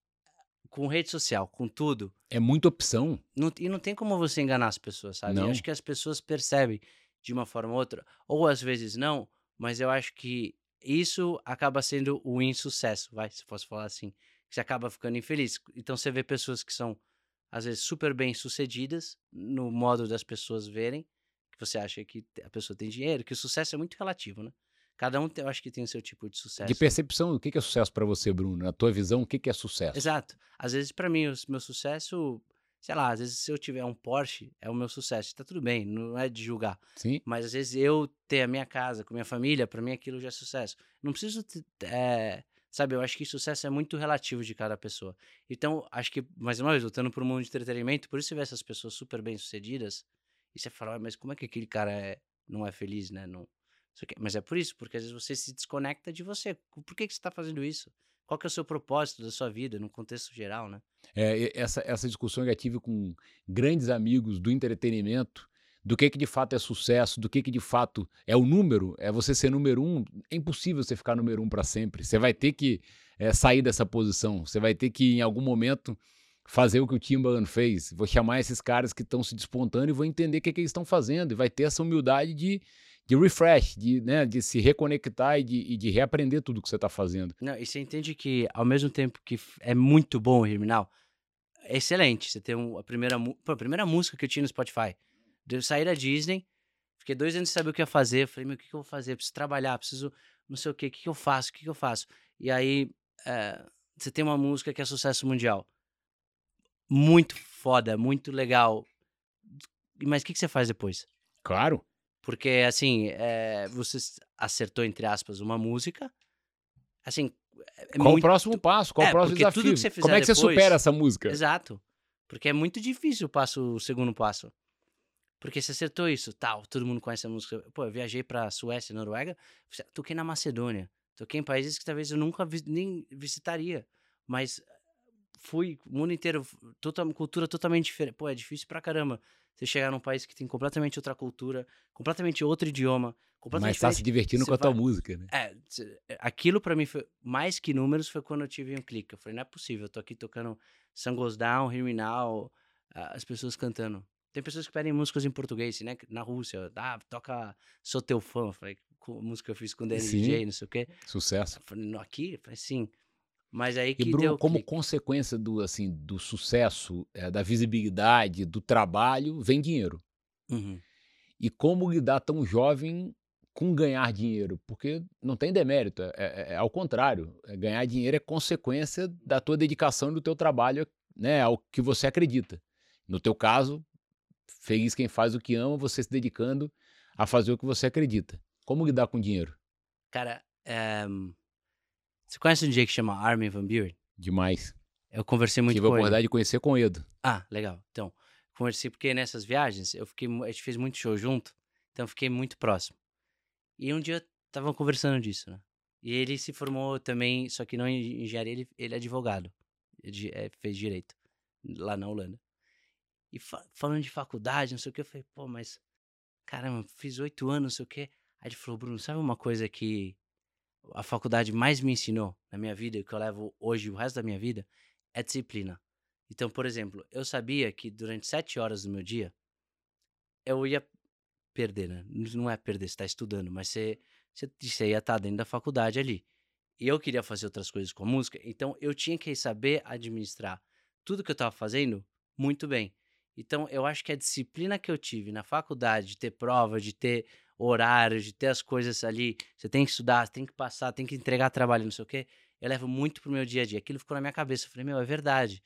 com rede social, com tudo, É muita opção. não- e não tem como você enganar as pessoas, sabe? Eu Não. acho que as pessoas percebem de uma forma ou outra, ou às vezes não, mas eu acho que isso acaba sendo o insucesso, vai, se posso falar assim. Você acaba ficando infeliz. Então você vê pessoas que são, às vezes, super bem sucedidas no modo das pessoas verem, que você acha que a pessoa tem dinheiro, que o sucesso é muito relativo, né? Cada um, tem- eu acho que tem o seu tipo de sucesso. De percepção, o que é sucesso pra você, Bruno? Na tua visão, o que é sucesso? Exato. Às vezes, pra mim, o meu sucesso, sei lá, às vezes se eu tiver um Porsche, é o meu sucesso. Tá tudo bem, não é de julgar. Sim. Mas às vezes eu ter a minha casa com minha família, pra mim aquilo já é sucesso. Não preciso, é, sabe, eu acho que sucesso é muito relativo de cada pessoa. Então, acho que, mais uma vez, voltando pro mundo de entretenimento, por isso você vê essas pessoas super bem sucedidas, e você fala, "Ué, mas como é que aquele cara é- não é feliz, né? Não, não sei o quê." Mas é por isso, porque às vezes você se desconecta de você. Por que, que você tá fazendo isso? Qual que é o seu propósito da sua vida, no contexto geral, né? É, essa, essa discussão eu tive com grandes amigos do entretenimento, do que que de fato é sucesso, do que que de fato é o número, é você ser número um, é impossível você ficar número um para sempre. Você vai ter que é, sair dessa posição, você vai ter que em algum momento fazer o que o Timbaland fez. Vou chamar esses caras que estão se despontando e vou entender o que, que eles estão fazendo e vai ter essa humildade de, de refresh, de, né, de se reconectar e de, e de reaprender tudo que você está fazendo. Não, e você entende que, ao mesmo tempo que é muito bom o Criminal, é excelente. Você tem um- a, primeira, pô, a primeira música que eu tinha no Spotify. De eu sair da Disney, fiquei dois anos sem saber o que ia fazer. Eu falei, meu, o que, que eu vou fazer? Eu preciso trabalhar, preciso não sei o quê, o que, que eu faço, o que, que eu faço? E aí, é, você tem uma música que é sucesso mundial. Muito foda, muito legal. Mas o que, que você faz depois? Claro, Porque, assim, é, você acertou, entre aspas, uma música. Assim, é é qual o muito... próximo passo? Qual É, o próximo desafio? que você Como é que fizer você depois- supera essa música? Exato. Porque é muito difícil o passo, o segundo passo. Porque você acertou isso, tal, todo mundo conhece a música. Pô, eu viajei pra Suécia, Noruega, toquei na Macedônia, toquei em países que talvez eu nunca vi- nem visitaria. Mas fui o mundo inteiro, cultura totalmente diferente. Pô, é difícil pra caramba. Você chegar num país que tem completamente outra cultura, completamente outro idioma, completamente Mas tá se divertindo com a tua vai- música, né? É, cê- aquilo pra mim foi mais que números foi quando eu tive um clique. Eu falei, não é possível, eu tô aqui tocando Sun Goes Down, Hear Me Now, as pessoas cantando. Tem pessoas que pedem músicas em português, né? Na Rússia, ah, toca Sou Teu Fã. Eu falei, música que eu fiz com o. DJ, não sei o quê. Sucesso. Falei, "Não, aqui? Eu falei, sim. Mas aí que E Bruno, como clique. consequência do assim do sucesso, eh, da visibilidade, do trabalho, vem dinheiro. Uhum. E como lidar tão jovem com ganhar dinheiro? Porque não tem demérito, é, é- é ao contrário. é ganhar dinheiro é consequência da tua dedicação e do teu trabalho, né, ao que você acredita. No teu caso, feliz quem faz o que ama, você se dedicando a fazer o que você acredita. Como lidar com dinheiro? Cara, eh, você conhece um dia que chama Armin Van Buren? Demais. Eu conversei muito Tive a com ele. oportunidade de conhecer com o Edo. Ah, legal. Então, conversei porque nessas viagens eu fiquei, a gente fez muito show junto, então fiquei muito próximo. E um dia tava conversando disso, né? E ele se formou também, só que não em engenharia, ele, ele é advogado. Ele é, fez direito lá na Holanda. E fa- falando de faculdade, não sei o que, eu falei, pô, mas caramba, fiz oito anos, não sei o que. Aí ele falou, Bruno, sabe uma coisa que a faculdade mais me ensinou na minha vida, e que eu levo hoje o resto da minha vida? É disciplina. Então, por exemplo, eu sabia que durante sete horas do meu dia eu ia perder, né? Não é perder, você está estudando, mas você, você, você ia estar dentro da faculdade ali. E eu queria fazer outras coisas com a música, então eu tinha que saber administrar tudo que eu estava fazendo muito bem. Então, eu acho que a disciplina que eu tive na faculdade, de ter prova, de ter horário, de ter as coisas ali, você tem que estudar, você tem que passar, tem que entregar trabalho, não sei o quê, eu levo muito pro meu dia a dia. Aquilo ficou na minha cabeça. Eu falei, meu, é verdade.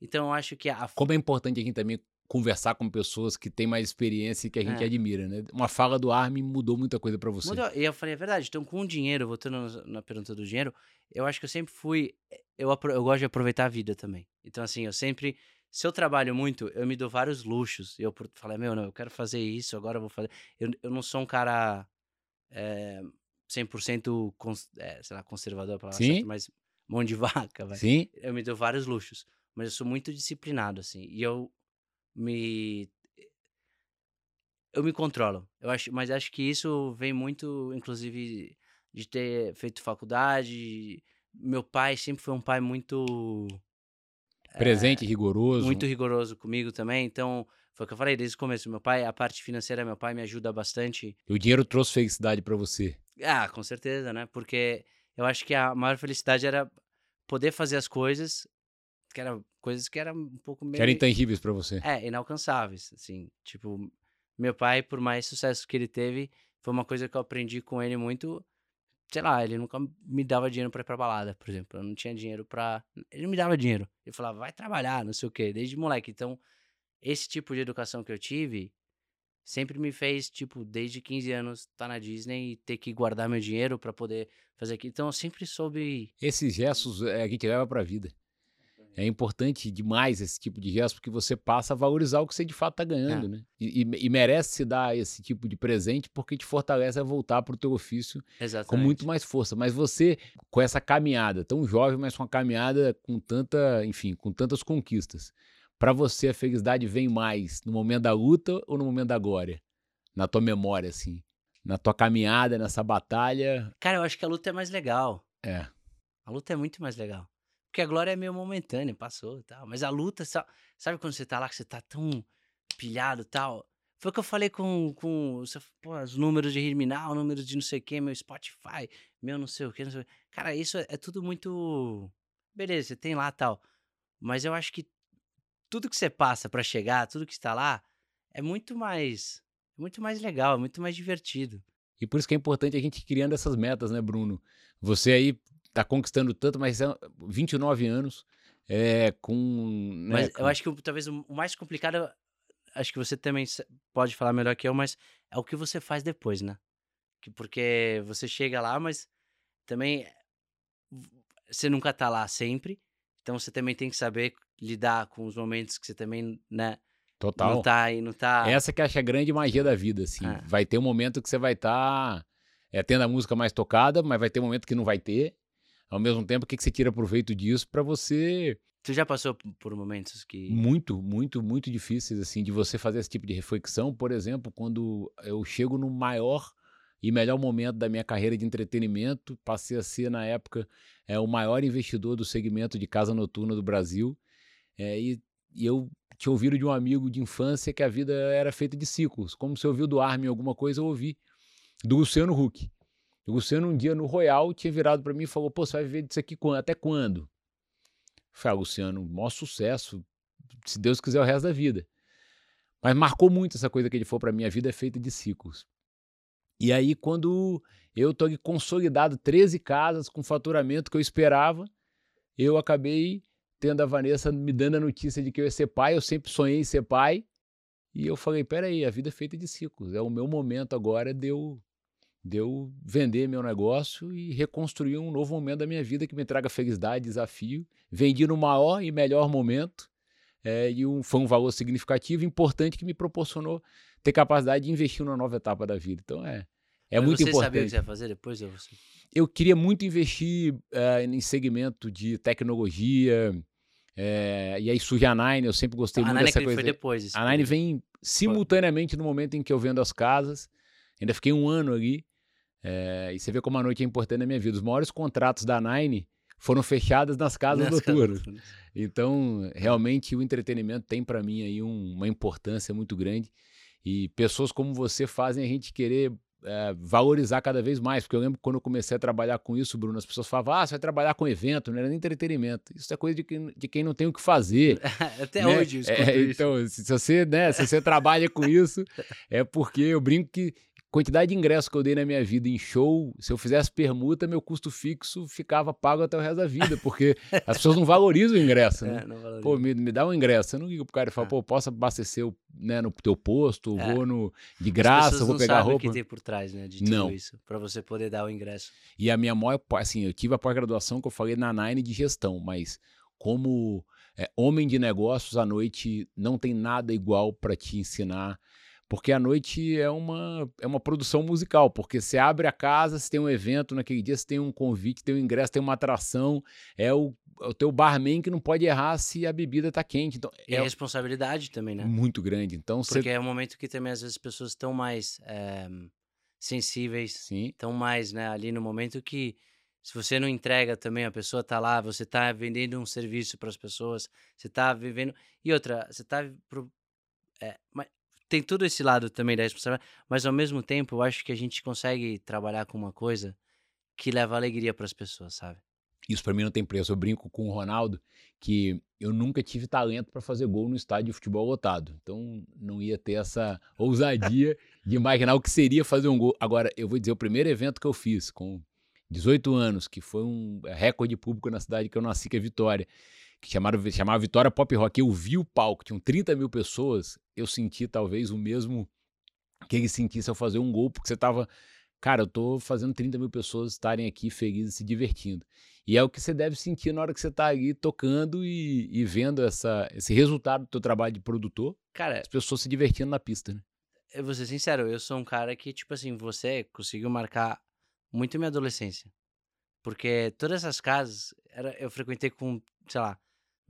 Então, eu acho que a Como é importante a gente também conversar com pessoas que têm mais experiência e que a gente É. admira, né? Uma fala do Armin mudou muita coisa pra você. Mudou. E eu falei, é verdade. Então, com o dinheiro, voltando na- pergunta do dinheiro, eu acho que eu sempre fui. Eu, apro- eu gosto de aproveitar a vida também. Então, assim, eu sempre. Se eu trabalho muito, eu me dou vários luxos. Eu falei, meu, não, eu quero fazer isso, agora eu vou fazer. Eu, eu não sou um cara é, 100% cons, é, sei lá, conservador, a palavra Sim. certa, mas mão de vaca, vai. Sim? Eu me dou vários luxos. Mas eu sou muito disciplinado, assim. E eu me. Eu me controlo. Eu acho, mas acho que isso vem muito, inclusive, de ter feito faculdade. Meu pai sempre foi um pai muito. Presente, rigoroso. É, Muito rigoroso comigo também. Então, foi o que eu falei desde o começo. Meu pai, a parte financeira, meu pai me ajuda bastante. E o dinheiro trouxe felicidade pra você. Ah, com certeza, né? Porque eu acho que a maior felicidade era poder fazer as coisas, que eram coisas que eram um pouco Que meio. eram intangíveis pra você. É, inalcançáveis, assim. Tipo, meu pai, por mais sucesso que ele teve, foi uma coisa que eu aprendi com ele muito. Sei lá, ele nunca me dava dinheiro pra ir pra balada, por exemplo. Eu não tinha dinheiro pra. Ele não me dava dinheiro. Ele falava, vai trabalhar, não sei o quê, desde moleque. Então, esse tipo de educação que eu tive sempre me fez, tipo, desde 15 anos, estar na Disney e ter que guardar meu dinheiro pra poder fazer aquilo. Então, eu sempre soube. Esses gestos é, a gente leva pra vida. É importante demais esse tipo de gesto, porque você passa a valorizar o que você de fato tá ganhando, né? E, e- e merece se dar esse tipo de presente porque te fortalece a voltar pro teu ofício Exatamente. com muito mais força. Mas você, com essa caminhada, tão jovem, mas com uma caminhada com tanta, enfim, com tantas conquistas, pra você a felicidade vem mais no momento da luta ou no momento da glória? Na tua memória, assim. Na tua caminhada, nessa batalha. Cara, eu acho que a luta é mais legal. É. A luta é muito mais legal. Porque a glória é meio momentânea, passou e tal. Mas a luta, sa- sabe quando você tá lá, que você tá tão pilhado e tal? Foi o que eu falei com, com pô, os números de Riminal, números de não sei o que, meu Spotify, meu não sei o que, não sei o quê. Cara, isso é, é tudo muito. Beleza, você tem lá tal. Mas eu acho que tudo que você passa pra chegar, tudo que está lá, é muito mais. Muito mais legal, é muito mais divertido. E por isso que é importante a gente ir criando essas metas, né, Bruno? Você aí tá conquistando tanto, mas são 29 anos, é, com. Né, Mas com- eu acho que talvez o mais complicado, acho que você também pode falar melhor que eu, mas é o que você faz depois, né? Que- Porque você chega lá, mas também você nunca tá lá sempre, então você também tem que saber lidar com os momentos que você também, né, Total. não tá não tá... Essa que eu acho a grande magia da vida, assim. É. Vai ter um momento que você vai estar tendo a música mais tocada, mas vai ter um momento que não vai ter. Ao mesmo tempo, o que, que você tira proveito disso pra você Tu já passou por momentos que... muito, muito, muito difíceis, assim, de você fazer esse tipo de reflexão. Por exemplo, quando eu chego no maior e melhor momento da minha carreira de entretenimento, passei a ser, na época, é, o maior investidor do segmento de casa noturna do Brasil. É, e, e eu tinha ouvido de um amigo de infância que a vida era feita de ciclos. Como se ouviu do Armin alguma coisa, eu ouvi do Luciano Huck. O Luciano, um dia no Royal, tinha virado para mim e falou: pô, você vai viver disso aqui até quando? Eu falei, ah, Luciano, maior sucesso, se Deus quiser, o resto da vida. Mas marcou muito essa coisa que ele falou para mim: a vida é feita de ciclos. E aí, quando eu tô consolidado 13 casas com faturamento que eu esperava, eu acabei tendo a Vanessa me dando a notícia de que eu ia ser pai. Eu sempre sonhei em ser pai. E eu falei: peraí, a vida é feita de ciclos. É o meu momento agora de eu, de eu vender meu negócio e reconstruir um novo momento da minha vida que me traga felicidade, desafio. Vendi no maior e melhor momento. É, e um, foi um valor significativo, importante, que me proporcionou ter capacidade de investir numa nova etapa da vida. Então é, é Mas muito você importante. sabia o que você ia fazer depois? Ou você... Eu queria muito investir uh, em segmento de tecnologia. É, e aí surge a Nine, eu sempre gostei a muito Nine dessa é coisa. foi depois. A Nine vem simultaneamente no momento em que eu vendo as casas. Ainda fiquei um ano ali. É, e você vê como a noite é importante na minha vida. Os maiores contratos da Nine foram fechados nas casas Nas noturnas. casas. Então, realmente, o entretenimento tem para mim aí um, uma importância muito grande. E pessoas como você fazem a gente querer é, valorizar cada vez mais. Porque eu lembro que quando eu comecei a trabalhar com isso, Bruno, as pessoas falavam: ah, você vai trabalhar com evento, não era nem entretenimento. Isso é coisa de quem, de quem não tem o que fazer. Até né? hoje É, então, se se você, né, se você trabalha com isso, é porque eu brinco que quantidade de ingressos que eu dei na minha vida em show, se eu fizesse permuta, meu custo fixo ficava pago até o resto da vida, porque as pessoas não valorizam o ingresso, né? É. Pô, me, me dá um ingresso. Você não liga pro cara e fala, É. pô, posso abastecer o, né, no teu posto, É. vou no, de graça, vou pegar roupa. o que tem por trás, né, de tudo Não. isso, Pra você poder dar o ingresso. E a minha maior, assim, eu tive a pós-graduação que eu falei na Nine de gestão, mas como é, homem de negócios, a noite não tem nada igual para te ensinar, porque a noite é uma, é uma produção musical, porque você abre a casa, você tem um evento naquele dia, você tem um convite, tem um ingresso, tem uma atração, é o, é o teu barman que não pode errar se a bebida tá quente, então E é a responsabilidade também, né? muito grande, então. Porque é um momento que também às vezes as pessoas estão mais eh, sensíveis, Sim, estão mais, né, ali no momento que se você não entrega também, a pessoa tá lá, você tá vendendo um serviço para as pessoas, você tá vivendo. E outra, você tá. pro- é, tem todo esse lado também da responsabilidade, mas ao mesmo tempo eu acho que a gente consegue trabalhar com uma coisa que leva alegria para as pessoas, sabe? Isso pra mim não tem preço. Eu brinco com o Ronaldo que eu nunca tive talento para fazer gol no estádio de futebol lotado. Então não ia ter essa ousadia de imaginar o que seria fazer um gol. Agora, eu vou dizer, o primeiro evento que eu fiz com 18 anos, que foi um recorde público na cidade que eu nasci, que é Vitória, que chamava, chamava Vitória Pop Rock. Eu vi o palco, tinham 30 mil pessoas, eu senti talvez o mesmo que ele sentisse ao fazer um gol, porque você tava cara, eu tô fazendo 30 mil pessoas estarem aqui felizes, se divertindo. E é o que você deve sentir na hora que você tá ali tocando e, e vendo essa, esse resultado do teu trabalho de produtor, Cara, as pessoas se divertindo na pista, né? eu vou ser sincero, eu sou um cara que, tipo assim, você conseguiu marcar muito minha adolescência. Porque todas essas casas, era, eu frequentei com, sei lá,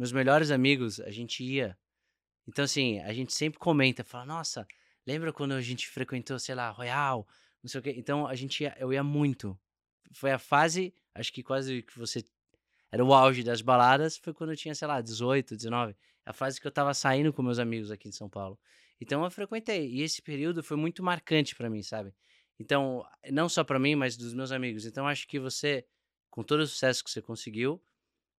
meus melhores amigos, a gente ia. Então, assim, a gente sempre comenta, fala, nossa, lembra quando a gente frequentou, sei lá, Royal, não sei o quê. Então, a gente ia, eu ia muito. Foi a fase, acho que quase que você. Era o auge das baladas, foi quando eu tinha, sei lá, 18, 19. A fase que eu tava saindo com meus amigos aqui em São Paulo. Então eu frequentei. E esse período foi muito marcante pra mim, sabe? Então, não só pra mim, mas dos meus amigos. Então acho que você, com todo o sucesso que você conseguiu,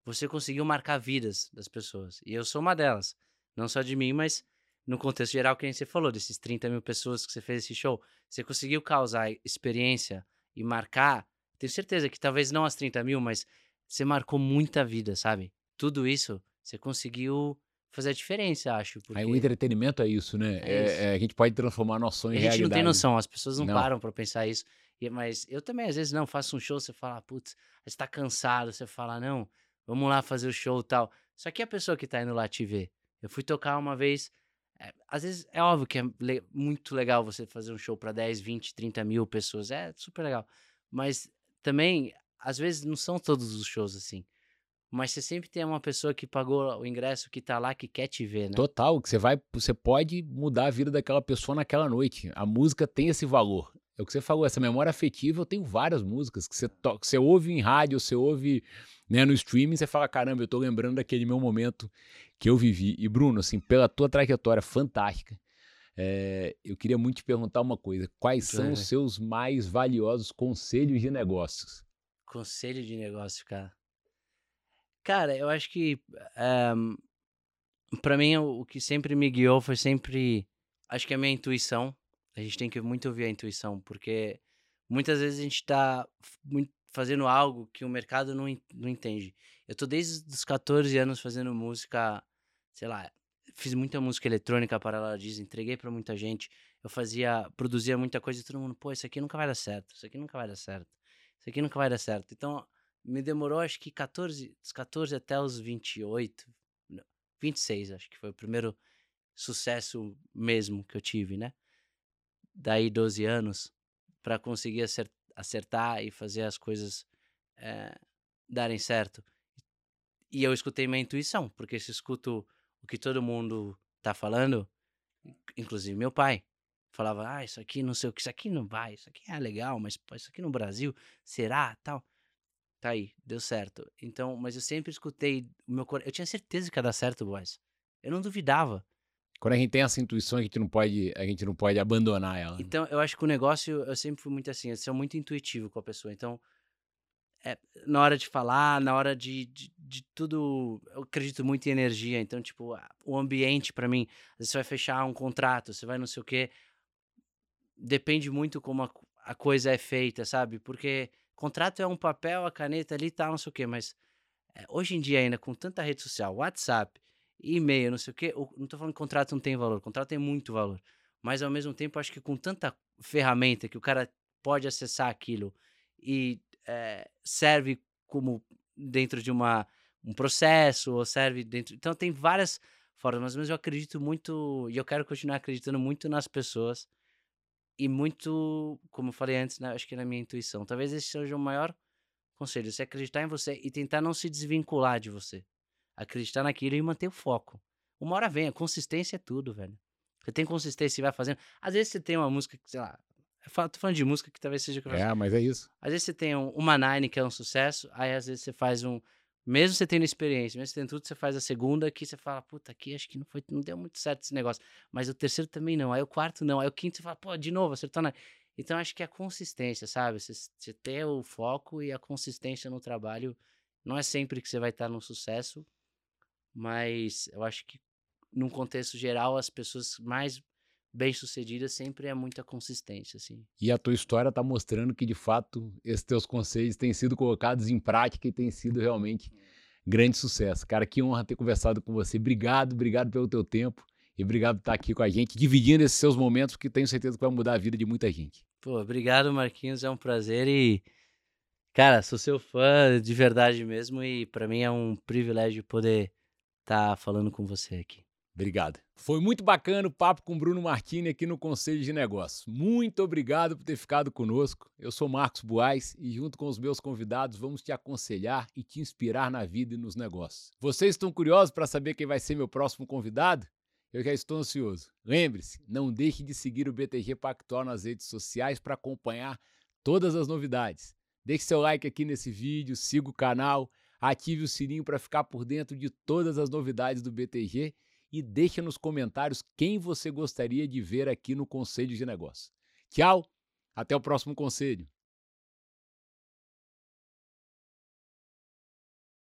você conseguiu marcar vidas das pessoas. E eu sou uma delas. Não só de mim, mas no contexto geral que você falou, desses 30 mil pessoas que você fez esse show. Você conseguiu causar experiência e marcar. Tenho certeza que talvez não as 30 mil, mas você marcou muita vida, sabe? Tudo isso, você conseguiu fazer a diferença, acho. Porque... Aí o entretenimento é isso, né? É É- isso. é- a gente pode transformar nosso sonho A em gente não realidade. tem noção, as pessoas não, Não. param pra pensar isso. E- Mas eu também, às vezes, não, faço um show, você fala, putz, você tá cansado, você fala, não, vamos lá fazer o show tal. Só que a pessoa que tá indo lá te ver. Eu fui tocar uma vez. é, às vezes é óbvio que é le- muito legal você fazer um show pra 10, 20, 30 mil pessoas. É super legal. Mas também, às vezes, não são todos os shows assim. Mas você sempre tem uma pessoa que pagou o ingresso, que tá lá, que quer te ver, né? Total, que você vai, você pode mudar a vida daquela pessoa naquela noite. A música tem esse valor. É o que você falou, essa memória afetiva, eu tenho várias músicas que você, que você ouve em rádio, você ouve né, no streaming, você fala, caramba, eu tô lembrando daquele meu momento que eu vivi. E Bruno, assim, pela tua trajetória fantástica, É, eu queria muito te perguntar uma coisa: quais são os seus mais valiosos conselhos de negócios? Conselho de negócio, cara. Cara, eu acho que eh, para mim o que sempre me guiou foi sempre, acho que a minha intuição. A gente tem que muito ouvir a intuição, porque muitas vezes a gente está fazendo algo que o mercado não, não entende. Eu tô desde os 14 anos fazendo música, sei lá, fiz muita música eletrônica para ela diz, entreguei para muita gente. Eu fazia, produzia muita coisa e todo mundo, pô, isso aqui nunca vai dar certo, isso aqui nunca vai dar certo, isso aqui nunca vai dar certo. Então, me demorou acho que 14, dos 14 até os 28, 26, acho que foi o primeiro sucesso mesmo que eu tive, né? Daí 12 anos para conseguir acertar e fazer as coisas é, darem certo. E eu escutei minha intuição, porque se escuto o que todo mundo tá falando, inclusive meu pai, falava, ah, isso aqui não sei o que, isso aqui não vai, isso aqui é legal, mas isso aqui no Brasil, será, tal. Tá aí, deu certo. Então, mas eu sempre escutei o meu coração, eu tinha certeza que ia dar certo, boys. Eu não duvidava. Quando a gente tem essa intuição, a gente não pode, a gente não pode abandonar ela. Né? Então, eu acho que o negócio, eu sempre fui muito assim, eu sou muito intuitivo com a pessoa. Então, é, na hora de falar, na hora de, de, de, tudo, eu acredito muito em energia. Então, tipo, o ambiente para mim, você vai fechar um contrato, você vai não sei o quê. Depende muito como a, a coisa é feita, sabe? Porque contrato é um papel, a caneta ali tá, não sei o quê, mas é, hoje em dia ainda com tanta rede social, WhatsApp, e-mail, não sei o quê, não tô falando que contrato não tem valor, contrato tem muito valor. Mas ao mesmo tempo, acho que com tanta ferramenta que o cara pode acessar aquilo e é, serve como dentro de uma, um processo, ou serve dentro. Então, tem várias formas, mas eu acredito muito, e eu quero continuar acreditando muito nas pessoas, e muito, como eu falei antes, né, acho que na minha intuição. Talvez esse seja o maior conselho: você acreditar em você e tentar não se desvincular de você. Acreditar naquilo e manter o foco. Uma hora vem, a consistência é tudo, velho. Você tem consistência e vai fazendo. Às vezes você tem uma música que, sei lá, tô falando de música que talvez seja. É, mas é isso. Às vezes você tem um, uma Nine que é um sucesso, aí às vezes você faz um. Mesmo você tendo experiência, mesmo você tendo tudo, você faz a segunda que você fala, puta, aqui acho que não foi, não deu muito certo esse negócio. Mas o terceiro também não, aí o quarto não, aí o quinto você fala, pô, de novo, acertou na. Então acho que é a consistência, sabe? Você, você ter o foco e a consistência no trabalho. Não é sempre que você vai estar no sucesso, mas eu acho que num contexto geral as pessoas mais bem-sucedida sempre é muita consistência, assim. E a tua história está mostrando que, de fato, esses teus conselhos têm sido colocados em prática e têm sido realmente grande sucesso. Cara, que honra ter conversado com você. Obrigado, obrigado pelo teu tempo e obrigado por estar aqui com a gente, dividindo esses seus momentos, que tenho certeza que vai mudar a vida de muita gente. Pô, obrigado, Marquinhos, é um prazer e cara, sou seu fã de verdade mesmo e para mim é um privilégio poder estar tá falando com você aqui. Obrigado. Foi muito bacana o papo com Bruno Martini aqui no Conselho de Negócios. Muito obrigado por ter ficado conosco. Eu sou Marcos Buais e, junto com os meus convidados, vamos te aconselhar e te inspirar na vida e nos negócios. Vocês estão curiosos para saber quem vai ser meu próximo convidado? Eu já estou ansioso. Lembre-se, não deixe de seguir o BTG Pactual nas redes sociais para acompanhar todas as novidades. Deixe seu like aqui nesse vídeo, siga o canal, ative o sininho para ficar por dentro de todas as novidades do BTG e deixa nos comentários quem você gostaria de ver aqui no Conselho de Negócios. Tchau, até o próximo conselho.